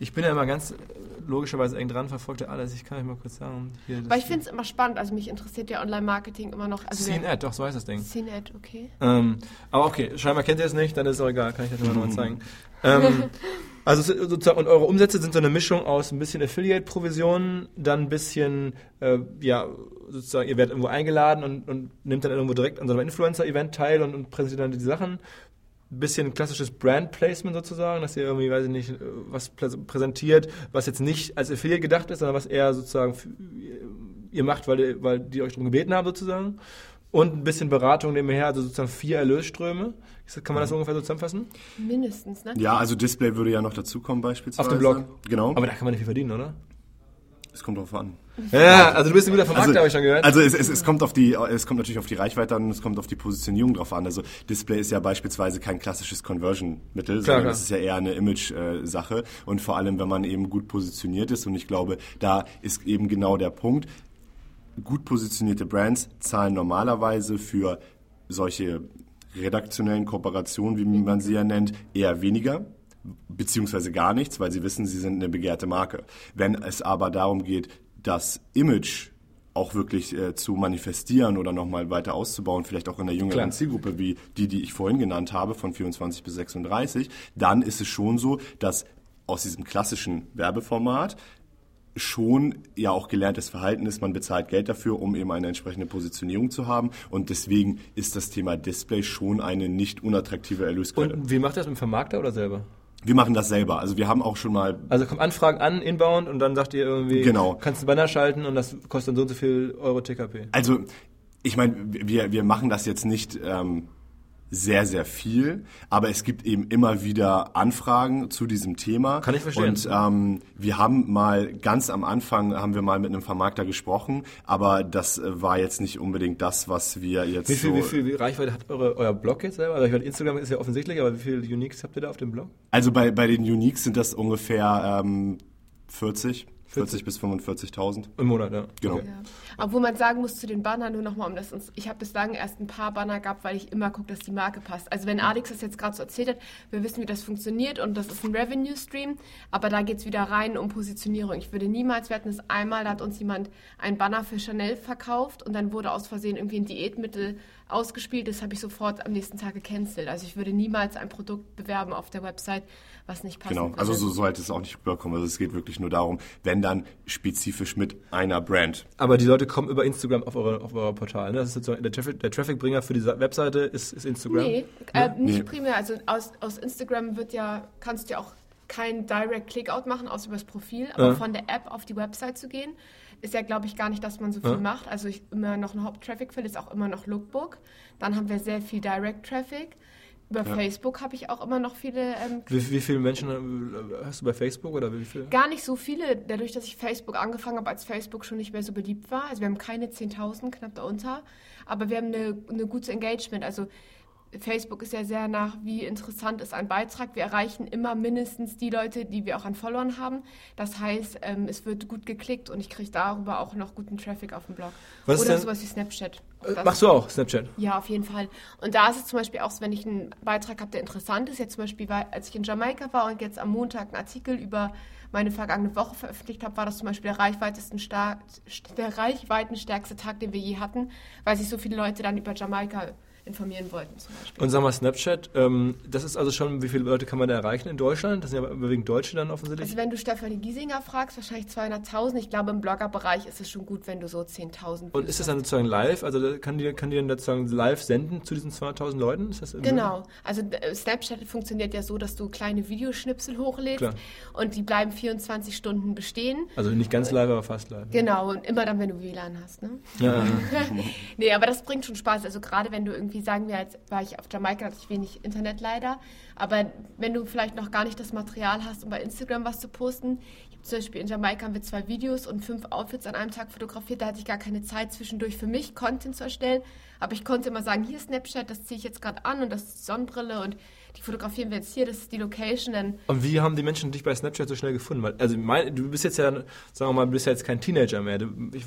B: Ich bin ja immer ganz logischerweise eng dran, verfolgt ja alles. Ich kann euch mal kurz sagen.
C: Hier, Weil ich finde es immer spannend. Also mich interessiert ja Online-Marketing immer noch. Also
B: Ad, doch, so heißt das Ding.
C: Ad, okay.
B: Ähm, aber okay, scheinbar kennt ihr es nicht, dann ist es auch egal, kann ich das immer noch mal zeigen. ähm, also sozusagen, und eure Umsätze sind so eine Mischung aus ein bisschen Affiliate-Provisionen, dann ein bisschen, äh, ja, sozusagen, ihr werdet irgendwo eingeladen und, und nehmt dann irgendwo direkt an so einem Influencer-Event teil und, und präsentiert dann die Sachen bisschen klassisches Brand Placement sozusagen, dass ihr irgendwie, weiß ich nicht, was präsentiert, was jetzt nicht als Affiliate gedacht ist, sondern was eher sozusagen ihr macht, weil, weil die euch darum gebeten haben sozusagen. Und ein bisschen Beratung nebenher, also sozusagen vier Erlösströme. Kann man das ungefähr so zusammenfassen?
C: Mindestens, ne?
D: Ja, also Display würde ja noch dazukommen beispielsweise.
B: Auf dem Blog.
D: Genau.
B: Aber da kann man nicht viel verdienen, oder?
D: Es kommt drauf an.
B: Ja, also du bist ein guter Vermarkter,
D: also,
B: habe ich schon gehört.
D: Also es, es, es, kommt auf die, es kommt natürlich auf die Reichweite an und es kommt auf die Positionierung drauf an. Also Display ist ja beispielsweise kein klassisches Conversion-Mittel, sondern das ist ja eher eine Image-Sache. Und vor allem, wenn man eben gut positioniert ist. Und ich glaube, da ist eben genau der Punkt. Gut positionierte Brands zahlen normalerweise für solche redaktionellen Kooperationen, wie man sie ja nennt, eher weniger beziehungsweise gar nichts, weil sie wissen, sie sind eine begehrte Marke. Wenn es aber darum geht, das Image auch wirklich äh, zu manifestieren oder nochmal weiter auszubauen, vielleicht auch in der jüngeren Klar. Zielgruppe wie die, die ich vorhin genannt habe, von 24 bis 36, dann ist es schon so, dass aus diesem klassischen Werbeformat schon ja auch gelerntes Verhalten ist. Man bezahlt Geld dafür, um eben eine entsprechende Positionierung zu haben. Und deswegen ist das Thema Display schon eine nicht unattraktive Erlösquelle.
B: Und wie macht das mit dem Vermarkter oder selber?
D: Wir machen das selber. Also wir haben auch schon mal.
B: Also kommen Anfragen an, inbound, und dann sagt ihr irgendwie,
D: genau.
B: kannst du einen Banner schalten und das kostet dann so und so viel Euro TKP.
D: Also ich meine, wir, wir machen das jetzt nicht. Ähm, sehr, sehr viel. Aber es gibt eben immer wieder Anfragen zu diesem Thema.
B: Kann ich verstehen.
D: Und ähm, wir haben mal ganz am Anfang haben wir mal mit einem Vermarkter gesprochen, aber das äh, war jetzt nicht unbedingt das, was wir jetzt.
B: Wie viel,
D: so
B: wie viel Reichweite hat eure, euer Blog jetzt selber? Also ich meine, Instagram ist ja offensichtlich, aber wie viele Uniques habt ihr da auf dem Blog?
D: Also bei, bei den Uniques sind das ungefähr ähm, 40. 40 bis 45.000.
B: Im Monat, ja.
D: Genau.
C: Ja. Obwohl man sagen muss zu den Bannern nur nochmal, um das uns, ich habe bislang erst ein paar Banner gehabt, weil ich immer gucke, dass die Marke passt. Also wenn Alex das jetzt gerade so erzählt hat, wir wissen, wie das funktioniert und das ist ein Revenue Stream, aber da geht es wieder rein um Positionierung. Ich würde niemals, wir hatten es einmal, da hat uns jemand ein Banner für Chanel verkauft und dann wurde aus Versehen irgendwie ein Diätmittel ausgespielt, das habe ich sofort am nächsten Tag gecancelt. Also ich würde niemals ein Produkt bewerben auf der Website, was nicht passt.
D: Genau, also so sollte es auch nicht rüberkommen. Also es geht wirklich nur darum, wenn dann spezifisch mit einer Brand.
B: Aber die Leute kommen über Instagram auf eure, auf eure Portal. Ne? Das ist sozusagen der, Traffic, der Trafficbringer für diese Webseite ist, ist Instagram.
C: Nee, äh, nicht nee. primär. Also aus, aus Instagram wird ja, kannst du ja auch kein Direct Clickout machen, außer über das Profil, aber ja. von der App auf die Website zu gehen, ist ja, glaube ich, gar nicht, dass man so viel ja. macht. Also ich, immer noch ein Haupttraffic-Feld ist auch immer noch Lookbook. Dann haben wir sehr viel Direct-Traffic. Über ja. Facebook habe ich auch immer noch viele. Ähm,
B: wie, wie, viele Menschen äh, hast du bei Facebook oder wie viele?
C: Gar nicht so viele, dadurch, dass ich Facebook angefangen habe, als Facebook schon nicht mehr so beliebt war. Also wir haben keine 10.000, knapp darunter, aber wir haben eine, eine gute Engagement. Also Facebook ist ja sehr nach, wie interessant ist ein Beitrag. Wir erreichen immer mindestens die Leute, die wir auch an Followern haben. Das heißt, ähm, es wird gut geklickt und ich kriege darüber auch noch guten Traffic auf dem Blog.
B: Was
C: Oder sowas wie Snapchat.
B: Äh, machst du auch Snapchat?
C: Ja, auf jeden Fall. Und da ist es zum Beispiel auch so, wenn ich einen Beitrag habe, der interessant ist, jetzt zum Beispiel, als ich in Jamaika war und jetzt am Montag einen Artikel über meine vergangene Woche veröffentlicht habe, war das zum Beispiel der, reichweitesten der reichweitenstärkste Tag, den wir je hatten, weil sich so viele Leute dann über Jamaika informieren wollten zum Beispiel.
B: Und sag mal, Snapchat, ähm, das ist also schon, wie viele Leute kann man da erreichen in Deutschland? Das sind ja überwiegend Deutsche dann offensichtlich.
C: Also wenn du Stefanie Giesinger fragst, wahrscheinlich 200.000. Ich glaube, im Bloggerbereich ist es schon gut, wenn du so 10.000
B: Und ist das dann sozusagen live? Also kann die, kann die dann sozusagen live senden zu diesen 200.000 Leuten? Ist das
C: genau. Also äh, Snapchat funktioniert ja so, dass du kleine Videoschnipsel hochlädst Klar. und die bleiben 24 Stunden bestehen.
B: Also nicht ganz live, aber fast live.
C: Genau, und immer dann, wenn du WLAN hast. Ne?
B: Ja.
C: nee, aber das bringt schon Spaß. Also gerade wenn du irgendwie die sagen mir, als war ich auf Jamaika, hatte ich wenig Internet leider. Aber wenn du vielleicht noch gar nicht das Material hast, um bei Instagram was zu posten, zum Beispiel in Jamaika haben wir zwei Videos und fünf Outfits an einem Tag fotografiert. Da hatte ich gar keine Zeit zwischendurch für mich, Content zu erstellen. Aber ich konnte immer sagen, hier Snapchat, das ziehe ich jetzt gerade an und das ist die Sonnenbrille und die fotografieren wir jetzt hier, das ist die Location. Dann
B: und wie haben die Menschen dich bei Snapchat so schnell gefunden? Weil, also mein, du bist jetzt ja, sagen wir mal, du bist ja jetzt kein Teenager mehr. Du, ich,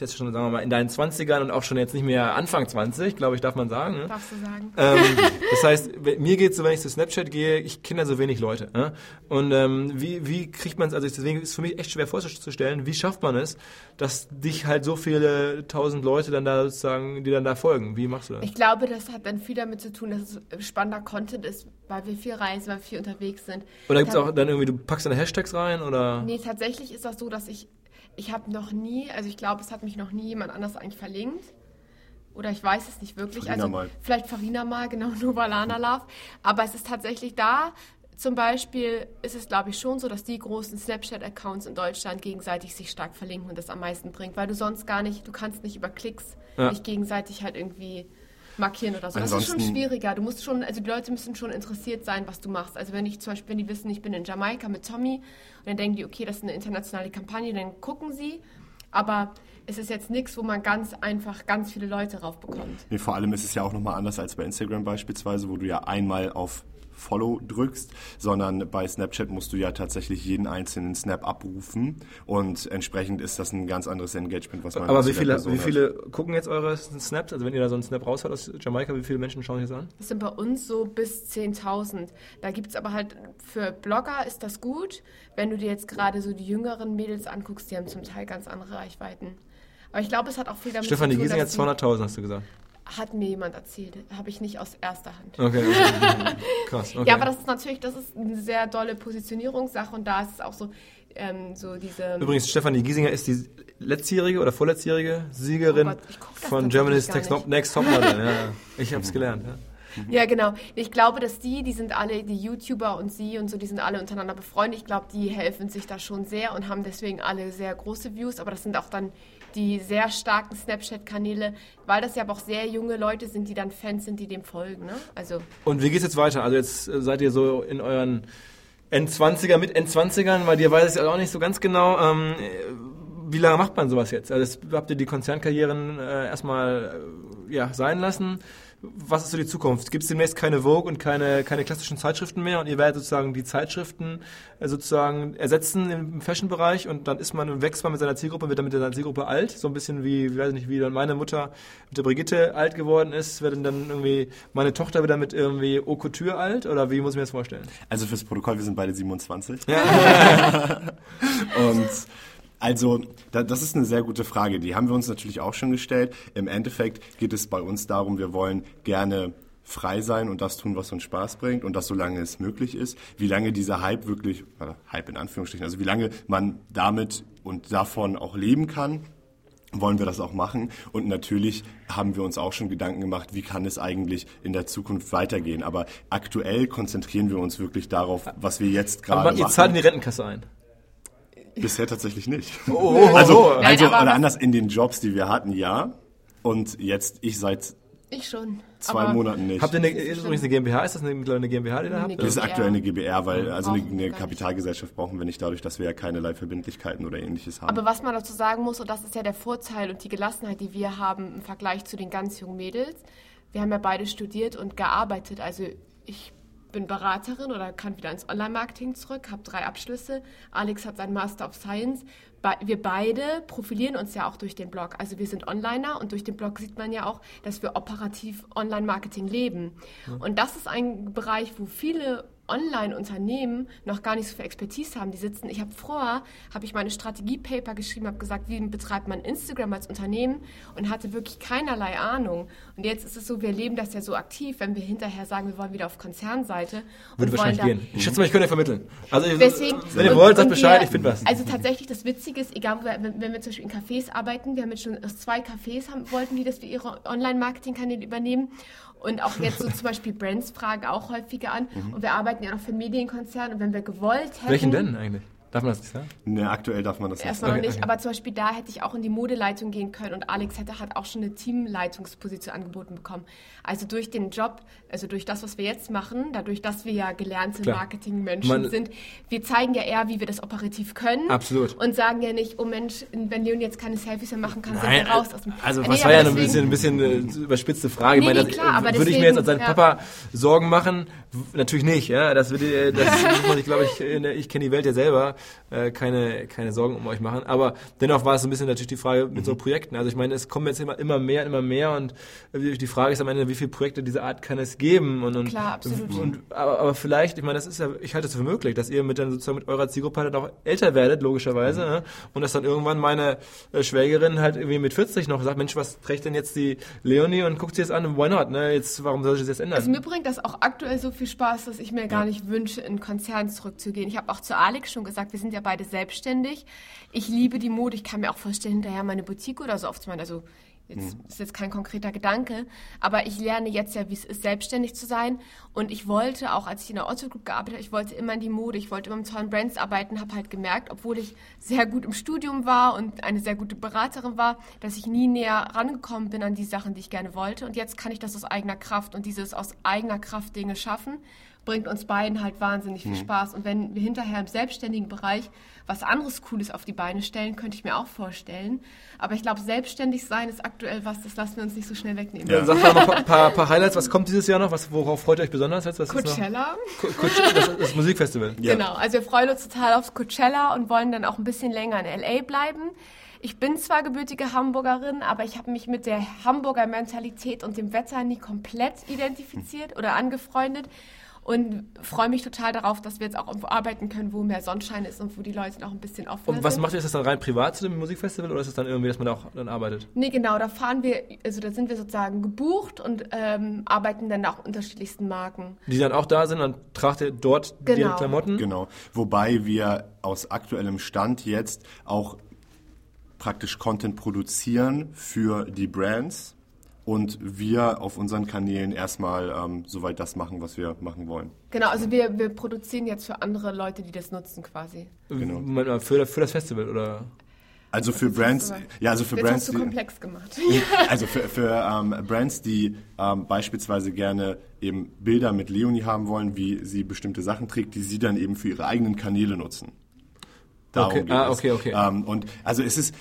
B: bist jetzt schon, sagen wir mal, in deinen 20ern und auch schon jetzt nicht mehr Anfang 20, glaube ich, darf man sagen. Ne?
C: Darfst du sagen.
B: Ähm, das heißt, mir geht es so, wenn ich zu Snapchat gehe, ich kenne ja so wenig Leute. Ne? Und ähm, wie, wie kriegt man es, also deswegen ist es für mich echt schwer vorzustellen, wie schafft man es, dass dich halt so viele tausend Leute dann da sozusagen, die dann da folgen. Wie machst du das?
C: Ich glaube, das hat dann viel damit zu tun, dass es spannender Content ist, weil wir viel reisen, weil wir viel unterwegs sind.
B: Oder gibt es auch dann irgendwie, du packst deine Hashtags rein oder?
C: Nee, tatsächlich ist das so, dass ich ich habe noch nie, also ich glaube, es hat mich noch nie jemand anders eigentlich verlinkt. Oder ich weiß es nicht wirklich.
D: Farina
C: also
D: mal.
C: vielleicht Farina mal, genau, Novalana Love. Aber es ist tatsächlich da. Zum Beispiel ist es, glaube ich, schon so, dass die großen Snapchat-Accounts in Deutschland gegenseitig sich stark verlinken und das am meisten bringt, weil du sonst gar nicht, du kannst nicht über Klicks ja. nicht gegenseitig halt irgendwie markieren oder so. Das ist schon schwieriger. Du musst schon, also die Leute müssen schon interessiert sein, was du machst. Also wenn ich zum Beispiel, wenn die wissen, ich bin in Jamaika mit Tommy und dann denken die, okay, das ist eine internationale Kampagne, dann gucken sie. Aber es ist jetzt nichts, wo man ganz einfach ganz viele Leute raufbekommt.
D: Nee, vor allem ist es ja auch nochmal anders als bei Instagram beispielsweise, wo du ja einmal auf Follow drückst, sondern bei Snapchat musst du ja tatsächlich jeden einzelnen Snap abrufen und entsprechend ist das ein ganz anderes Engagement, was man
B: Aber wie viele, wie viele gucken jetzt eure Snaps? Also wenn ihr da so einen Snap raushaut aus Jamaika, wie viele Menschen schauen das an?
C: Das sind bei uns so bis 10.000. Da gibt es aber halt, für Blogger ist das gut. Wenn du dir jetzt gerade so die jüngeren Mädels anguckst, die haben zum Teil ganz andere Reichweiten. Aber ich glaube, es hat auch viel damit
B: Stefan, zu tun, Stefan, die Giesing hat 200.000, hast du gesagt.
C: Hat mir jemand erzählt. Habe ich nicht aus erster Hand.
B: Okay. Krass. Okay.
C: Ja, aber das ist natürlich, das ist eine sehr dolle Positionierungssache und da ist es auch so, ähm, so diese.
B: Übrigens, Stefanie Giesinger ist die letztjährige oder vorletztjährige Siegerin oh Gott, von Germany's Next, Next Topmodel. ja, ich habe es gelernt. Ja.
C: Ja, genau. Ich glaube, dass die, die sind alle, die YouTuber und sie und so, die sind alle untereinander befreundet. Ich glaube, die helfen sich da schon sehr und haben deswegen alle sehr große Views. Aber das sind auch dann die sehr starken Snapchat-Kanäle, weil das ja auch sehr junge Leute sind, die dann Fans sind, die dem folgen. Ne? Also
B: Und wie geht es jetzt weiter? Also jetzt äh, seid ihr so in euren N20er mit N20ern, weil dir weiß ja auch nicht so ganz genau. Ähm, wie lange macht man sowas jetzt? Also habt ihr die Konzernkarrieren äh, erstmal äh, ja, sein lassen? Was ist so die Zukunft? Gibt es demnächst keine Vogue und keine, keine klassischen Zeitschriften mehr und ihr werdet sozusagen die Zeitschriften äh, sozusagen ersetzen im Fashion-Bereich und dann ist man, wächst man mit seiner Zielgruppe, wird dann mit seiner Zielgruppe alt, so ein bisschen wie, ich weiß nicht, wie dann meine Mutter mit der Brigitte alt geworden ist, wird dann irgendwie meine Tochter wieder mit irgendwie Haute Couture alt oder wie muss ich mir das vorstellen?
D: Also fürs Protokoll, wir sind beide 27. Ja. und also, das ist eine sehr gute Frage. Die haben wir uns natürlich auch schon gestellt. Im Endeffekt geht es bei uns darum, wir wollen gerne frei sein und das tun, was uns Spaß bringt und das solange es möglich ist. Wie lange dieser Hype wirklich, äh, Hype in Anführungsstrichen, also wie lange man damit und davon auch leben kann, wollen wir das auch machen. Und natürlich haben wir uns auch schon Gedanken gemacht, wie kann es eigentlich in der Zukunft weitergehen. Aber aktuell konzentrieren wir uns wirklich darauf, was wir jetzt gerade machen. Aber
B: ihr zahlt in die Rentenkasse ein.
D: Bisher tatsächlich nicht.
B: Oh, oh, oh,
D: also, also oder anders in den Jobs, die wir hatten, ja. Und jetzt ich seit
C: ich schon.
D: Zwei Monaten nicht.
B: Habt ihr eine, ist übrigens eine GmbH? Ist das eine, eine GmbH, die ihr habt?
D: Das ist aktuell eine GbR, weil also eine, eine Kapitalgesellschaft brauchen wir nicht dadurch, dass wir ja keinerlei Verbindlichkeiten oder ähnliches haben.
C: Aber was man dazu sagen muss, und das ist ja der Vorteil und die Gelassenheit, die wir haben im Vergleich zu den ganz jungen Mädels. Wir haben ja beide studiert und gearbeitet. Also ich bin Beraterin oder kann wieder ins Online-Marketing zurück, habe drei Abschlüsse. Alex hat seinen Master of Science. Wir beide profilieren uns ja auch durch den Blog. Also wir sind Onliner und durch den Blog sieht man ja auch, dass wir operativ Online-Marketing leben. Und das ist ein Bereich, wo viele Online-Unternehmen noch gar nicht so viel Expertise haben. Die sitzen, ich habe vorher, habe ich meine Strategiepaper geschrieben, habe gesagt, wie betreibt man Instagram als Unternehmen und hatte wirklich keinerlei Ahnung. Und jetzt ist es so, wir leben das ja so aktiv, wenn wir hinterher sagen, wir wollen wieder auf Konzernseite.
B: Würde wahrscheinlich gehen. Ich schätze mal, ich könnte ja vermitteln. Also
C: Deswegen,
B: wenn ihr wollt, sagt Bescheid, ich finde was.
C: Also tatsächlich, das Witzige ist, egal, wenn, wenn wir zum Beispiel in Cafés arbeiten, wir haben jetzt schon aus zwei Cafés haben, wollten die, dass wir ihre Online-Marketing-Kanäle übernehmen. Und auch jetzt so zum Beispiel Brands fragen auch häufiger an. Mhm. Und wir arbeiten ja noch für Medienkonzerne. Und wenn wir gewollt hätten...
B: Welchen denn eigentlich? Darf man das nicht sagen?
D: Ne, aktuell darf man das nicht
C: Erstmal
D: sagen.
C: noch nicht, aber zum Beispiel da hätte ich auch in die Modeleitung gehen können und Alex hätte hat auch schon eine Teamleitungsposition angeboten bekommen. Also durch den Job, also durch das, was wir jetzt machen, dadurch, dass wir ja gelernte. Marketingmenschen sind, wir zeigen ja eher, wie wir das operativ können.
B: Absolut.
C: Und sagen ja nicht, oh Mensch, wenn Leon jetzt keine Selfies mehr machen kann, sind
B: Nein,
C: wir raus aus dem...
B: also
C: Äh,
B: was
C: nee,
B: war ja noch ein bisschen,
C: deswegen-
B: ein bisschen äh, überspitzte Frage.
C: Nee,
B: ich meine,
C: nee,
B: das,
C: klar, aber
B: würde ich mir jetzt als
C: deswegen,
B: seinen
C: ja.
B: Papa Sorgen machen? Natürlich nicht, ja. Das würde, äh, das muss man sich, glaube ich, in der- ich kenne die Welt ja selber, äh, keine, keine Sorgen um euch machen. Aber dennoch war es so ein bisschen natürlich die Frage mit so Projekten. Also ich meine, es kommen jetzt immer, immer mehr, immer mehr und äh, die Frage ist am Ende, wie viele Projekte dieser Art kann es geben? Und, und,
C: Klar, absolut.
B: Und, aber, aber vielleicht, ich meine, das ist ja, ich halte es für möglich, dass ihr mit dann sozusagen mit eurer Zielgruppe halt auch älter werdet, logischerweise, ne? und dass dann irgendwann meine äh, Schwägerin halt irgendwie mit 40 noch sagt, Mensch, was trägt denn jetzt die Leonie und guckt sie jetzt an, why not, ne? Jetzt, warum soll ich das jetzt ändern?
C: Also mir bringt das auch aktuell so viel Spaß, dass ich mir gar nicht wünsche, in Konzern zurückzugehen. Ich habe auch zu Alex schon gesagt, wir sind ja beide selbstständig. Ich liebe die Mode. Ich kann mir auch vorstellen, hinterher meine Boutique oder so aufzumachen. Also jetzt ist jetzt kein konkreter Gedanke, aber ich lerne jetzt ja, wie es ist, selbstständig zu sein. Und ich wollte auch, als ich in der Otto Group gearbeitet habe, ich wollte immer in die Mode, ich wollte immer mit tollen Brands arbeiten, habe halt gemerkt, obwohl ich sehr gut im Studium war und eine sehr gute Beraterin war, dass ich nie näher rangekommen bin an die Sachen, die ich gerne wollte. Und jetzt kann ich das aus eigener Kraft und dieses aus eigener Kraft Dinge schaffen, bringt uns beiden halt wahnsinnig viel Spaß. Und wenn wir hinterher im selbstständigen Bereich was anderes Cooles auf die Beine stellen, könnte ich mir auch vorstellen. Aber ich glaube, selbstständig sein ist aktuell was, das lassen wir uns nicht so schnell wegnehmen.
B: Dann Sag mal ein paar, paar Highlights, was kommt dieses Jahr noch, was, worauf freut ihr euch besonders jetzt? Was?
C: Coachella.
B: Co- Coach- das, das Musikfestival.
D: Ja.
C: Genau, also wir freuen uns total aufs Coachella und wollen dann auch ein bisschen länger in LA bleiben. Ich bin zwar gebürtige Hamburgerin, aber ich habe mich mit der Hamburger Mentalität und dem Wetter nie komplett identifiziert oder angefreundet und freue mich total darauf, dass wir jetzt auch irgendwo arbeiten können, wo mehr Sonnenschein ist und wo die Leute noch ein bisschen offener
B: Und was
C: sind.
B: macht ihr? Ist das dann rein privat zu dem Musikfestival oder ist das dann irgendwie, dass man da auch dann arbeitet?
C: Nee, genau, da fahren wir, also da sind wir sozusagen gebucht und ähm, arbeiten dann auch unterschiedlichsten Marken.
B: Die dann auch da sind, dann tragt ihr dort die
C: Genau.
B: Klamotten?
D: Genau. Wobei wir aus aktuellem Stand jetzt auch praktisch Content produzieren für die Brands und wir auf unseren Kanälen erstmal ähm, soweit das machen, was wir machen wollen.
C: Genau, also wir, wir produzieren jetzt für andere Leute, die das nutzen quasi.
D: Genau.
B: Moment mal, Für, für das Festival oder?
D: Also für Brands, ja, also für
C: Jetzt
D: Brands,
C: hast du
D: die,
C: komplex gemacht.
D: also für, für ähm, Brands, die ähm, beispielsweise gerne eben Bilder mit Leonie haben wollen, wie sie bestimmte Sachen trägt, die sie dann eben für ihre eigenen Kanäle nutzen. Darum
B: Okay,
D: geht
B: ah, okay, okay.
D: Ähm, und also es ist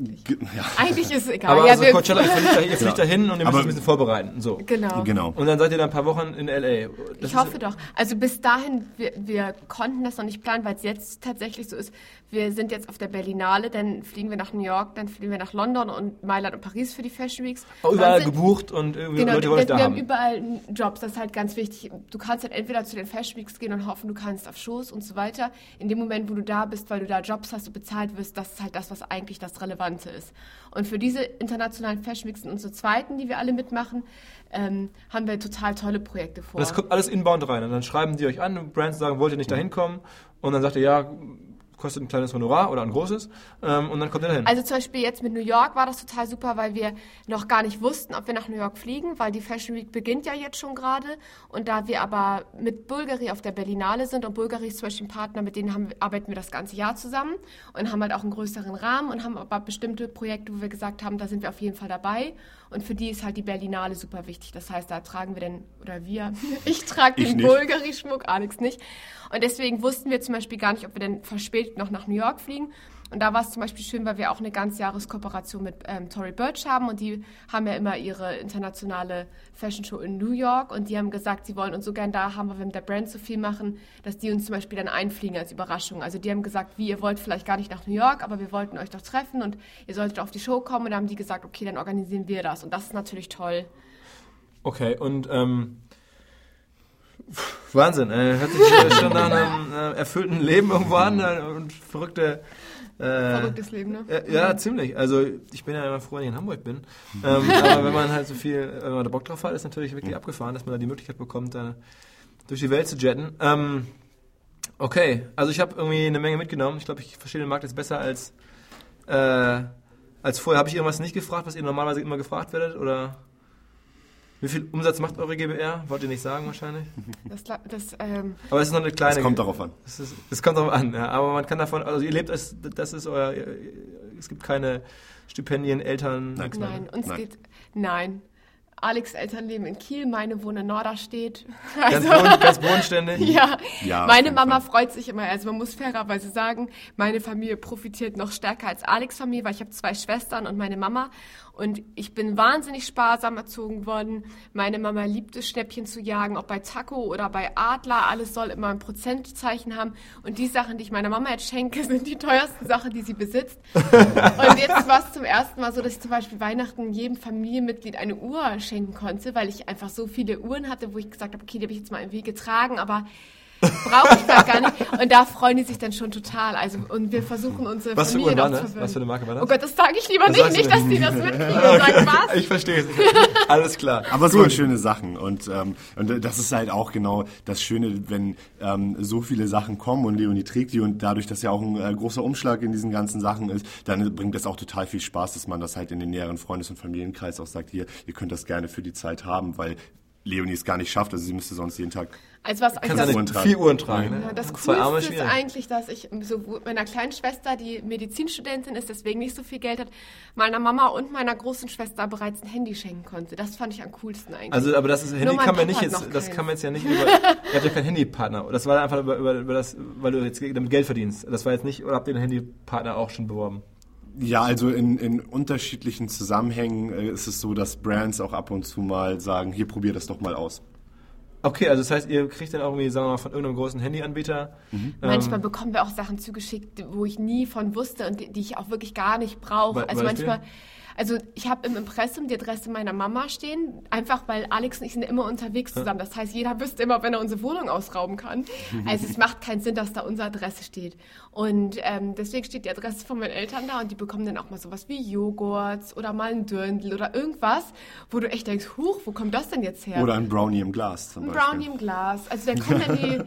C: eigentlich.
D: ge- ja,
C: Eigentlich ist es egal.
B: Aber
C: ja,
B: also
C: wir,
B: Coachella, ihr fliegt, da, ihr fliegt da hin und ihr müsst
D: Aber-
B: ein bisschen vorbereiten. So.
C: genau.
D: genau.
B: Und dann seid ihr dann ein paar Wochen in L.A. Das
C: Ich hoffe doch. Also bis dahin, wir, wir konnten das noch nicht planen, weil es jetzt tatsächlich so ist. Wir sind jetzt auf der Berlinale, dann fliegen wir nach New York, dann fliegen wir nach London und Mailand und Paris für die Fashion Weeks.
B: Auch überall
C: sind-
B: gebucht und irgendwie
C: Genau,
B: Leute
C: wir,
B: wollen
C: wir
B: da
C: haben
B: haben.
C: überall Jobs, das ist halt ganz wichtig. Du kannst halt entweder zu den Fashion Weeks gehen und hoffen, du kannst auf Shows und so weiter. In dem Moment, wo du da bist, weil du da Jobs hast und bezahlt wirst, das ist halt das, was eigentlich das Relevante ist. Und für diese internationalen Fashion Weeks und unsere zweiten, die wir alle mitmachen, ähm, haben wir total tolle Projekte vor.
B: Das kommt alles inbound rein. Und dann schreiben die euch an, Brands sagen, wollt ihr nicht da hinkommen? Und dann sagt ihr, ja, kostet ein kleines Honorar oder ein großes. Ähm, und dann kommt ihr dahin.
C: Also zum Beispiel jetzt mit New York war das total super, weil wir noch gar nicht wussten, ob wir nach New York fliegen, weil die Fashion Week beginnt ja jetzt schon gerade. Und da wir aber mit Bulgari auf der Berlinale sind und Bulgari ist zum Beispiel ein Partner, mit denen haben, arbeiten wir das ganze Jahr zusammen und haben halt auch einen größeren Rahmen und haben aber bestimmte Projekte, wo wir gesagt haben, da sind wir auf jeden Fall dabei. Und für die ist halt die Berlinale super wichtig. Das heißt, da tragen wir denn, oder wir, ich trage den. Bulgari-Schmuck, Alex nicht. Und deswegen wussten wir zum Beispiel gar nicht, ob wir denn verspätet noch nach New York fliegen. Und da war es zum Beispiel schön, weil wir auch eine Ganzjahreskooperation mit ähm, Tory Burch haben und die haben ja immer ihre internationale Fashion Show in New York und die haben gesagt, sie wollen uns so gern da haben, weil wir mit der Brand so viel machen, dass die uns zum Beispiel dann einfliegen als Überraschung. Also die haben gesagt, wie, ihr wollt vielleicht gar nicht nach New York, aber wir wollten euch doch treffen und ihr solltet auf die Show kommen und dann haben die gesagt, okay, dann organisieren wir das und das ist natürlich toll.
B: Okay, und ähm, Wahnsinn, äh, hört sich schon nach einem äh, erfüllten Leben irgendwo an äh, und verrückte. Äh,
C: Verrücktes Leben, ne?
B: äh, ja, ziemlich. Also ich bin ja immer froh, wenn ich in Hamburg bin. Ähm, aber wenn man halt so viel, wenn man da Bock drauf hat, ist natürlich wirklich abgefahren, dass man da die Möglichkeit bekommt, da durch die Welt zu jetten. Ähm, okay, also ich habe irgendwie eine Menge mitgenommen. Ich glaube, ich verstehe den Markt jetzt besser als äh, als vorher. Habe ich irgendwas nicht gefragt, was ihr normalerweise immer gefragt werdet? Oder? Wie viel Umsatz macht eure GBR? Wollt ihr nicht sagen wahrscheinlich?
C: Das, das, ähm,
B: aber es ist noch eine kleine.
D: Es kommt darauf an.
B: Es kommt darauf an, ja. Aber man kann davon, also ihr lebt, als, das ist euer, es gibt keine Stipendien, Eltern.
C: Nein, nein uns nein. geht, nein. Alex Eltern leben in Kiel, meine wohnen in Norderstedt.
B: Also, ganz, bodenständig?
C: ja. ja. Meine Mama Fall. freut sich immer. Also man muss fairerweise sagen, meine Familie profitiert noch stärker als Alex Familie, weil ich habe zwei Schwestern und meine Mama. Und ich bin wahnsinnig sparsam erzogen worden. Meine Mama liebt es, Schnäppchen zu jagen, ob bei Taco oder bei Adler. Alles soll immer ein Prozentzeichen haben. Und die Sachen, die ich meiner Mama jetzt schenke, sind die teuersten Sachen, die sie besitzt. und jetzt war es zum ersten Mal so, dass ich zum Beispiel Weihnachten jedem Familienmitglied eine Uhr schenken konnte, weil ich einfach so viele Uhren hatte, wo ich gesagt habe, okay, die habe ich jetzt mal irgendwie getragen, aber brauche ich da gar nicht. Und da freuen die sich dann schon total. Also, und wir versuchen unsere
B: was Familie für noch zu Was für eine Marke war das?
C: Oh Gott, das sage ich lieber das nicht, nicht, dass die das mitkriegen und sagen, was?
B: Ich verstehe es. Alles klar.
D: Aber es waren schöne Sachen. Und, ähm, und das ist halt auch genau das Schöne, wenn ähm, so viele Sachen kommen und Leonie trägt die und dadurch, dass ja auch ein äh, großer Umschlag in diesen ganzen Sachen ist, dann bringt das auch total viel Spaß, dass man das halt in den näheren Freundes- und Familienkreis auch sagt, hier, ihr könnt das gerne für die Zeit haben, weil Leonie es gar nicht schafft. Also sie müsste sonst jeden Tag
C: also was
B: Kannst du nicht vier Uhren tragen. Ne?
C: Ja, das Coolste ist eigentlich, dass ich so meiner kleinen Schwester, die Medizinstudentin ist, deswegen nicht so viel Geld hat, meiner Mama und meiner großen Schwester bereits ein Handy schenken konnte. Das fand ich am coolsten eigentlich.
B: Also, aber das ist, Handy kann man nicht jetzt, das kann man jetzt ja nicht über, ihr habt ja keinen Handypartner. Das war einfach über, über, über das, weil du jetzt damit Geld verdienst. Das war jetzt nicht, oder habt ihr den Handypartner auch schon beworben?
D: Ja, also in, in unterschiedlichen Zusammenhängen äh, ist es so, dass Brands auch ab und zu mal sagen, hier probier das doch mal aus.
B: Okay, also das heißt, ihr kriegt dann auch irgendwie, sagen wir mal, von irgendeinem großen Handyanbieter.
C: Mhm. manchmal ähm, bekommen wir auch Sachen zugeschickt, wo ich nie von wusste und die, die ich auch wirklich gar nicht brauche. Also manchmal. Also ich habe im Impressum die Adresse meiner Mama stehen, einfach weil Alex und ich sind immer unterwegs zusammen. Das heißt, jeder wüsste immer, wenn er unsere Wohnung ausrauben kann. Also es macht keinen Sinn, dass da unsere Adresse steht. Und ähm, deswegen steht die Adresse von meinen Eltern da und die bekommen dann auch mal sowas wie Joghurts oder mal ein Dirndl oder irgendwas, wo du echt denkst, huch, wo kommt das denn jetzt her?
D: Oder ein Brownie im Glas
C: zum Ein Beispiel. Brownie im Glas. Also dann kommen dann die,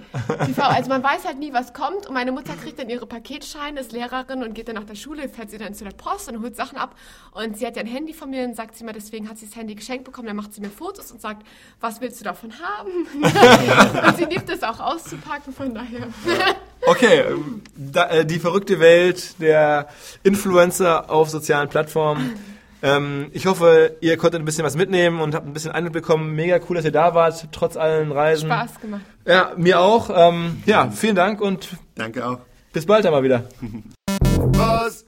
C: die also man weiß halt nie, was kommt und meine Mutter kriegt dann ihre Paketscheine, ist Lehrerin und geht dann nach der Schule, fährt sie dann zu der Post und holt Sachen ab und sie hat ja ein Handy von mir und sagt sie mir, deswegen hat sie das Handy geschenkt bekommen, dann macht sie mir Fotos und sagt, was willst du davon haben? und sie liebt es auch auszupacken, von daher.
B: Okay, da, äh, die verrückte Welt der Influencer auf sozialen Plattformen. Ähm, ich hoffe, ihr konntet ein bisschen was mitnehmen und habt ein bisschen Eindruck bekommen. Mega cool, dass ihr da wart, trotz allen Reisen.
C: Spaß gemacht.
B: Ja, mir auch. Ähm, ja, vielen Dank und
D: danke auch.
B: Bis bald einmal wieder.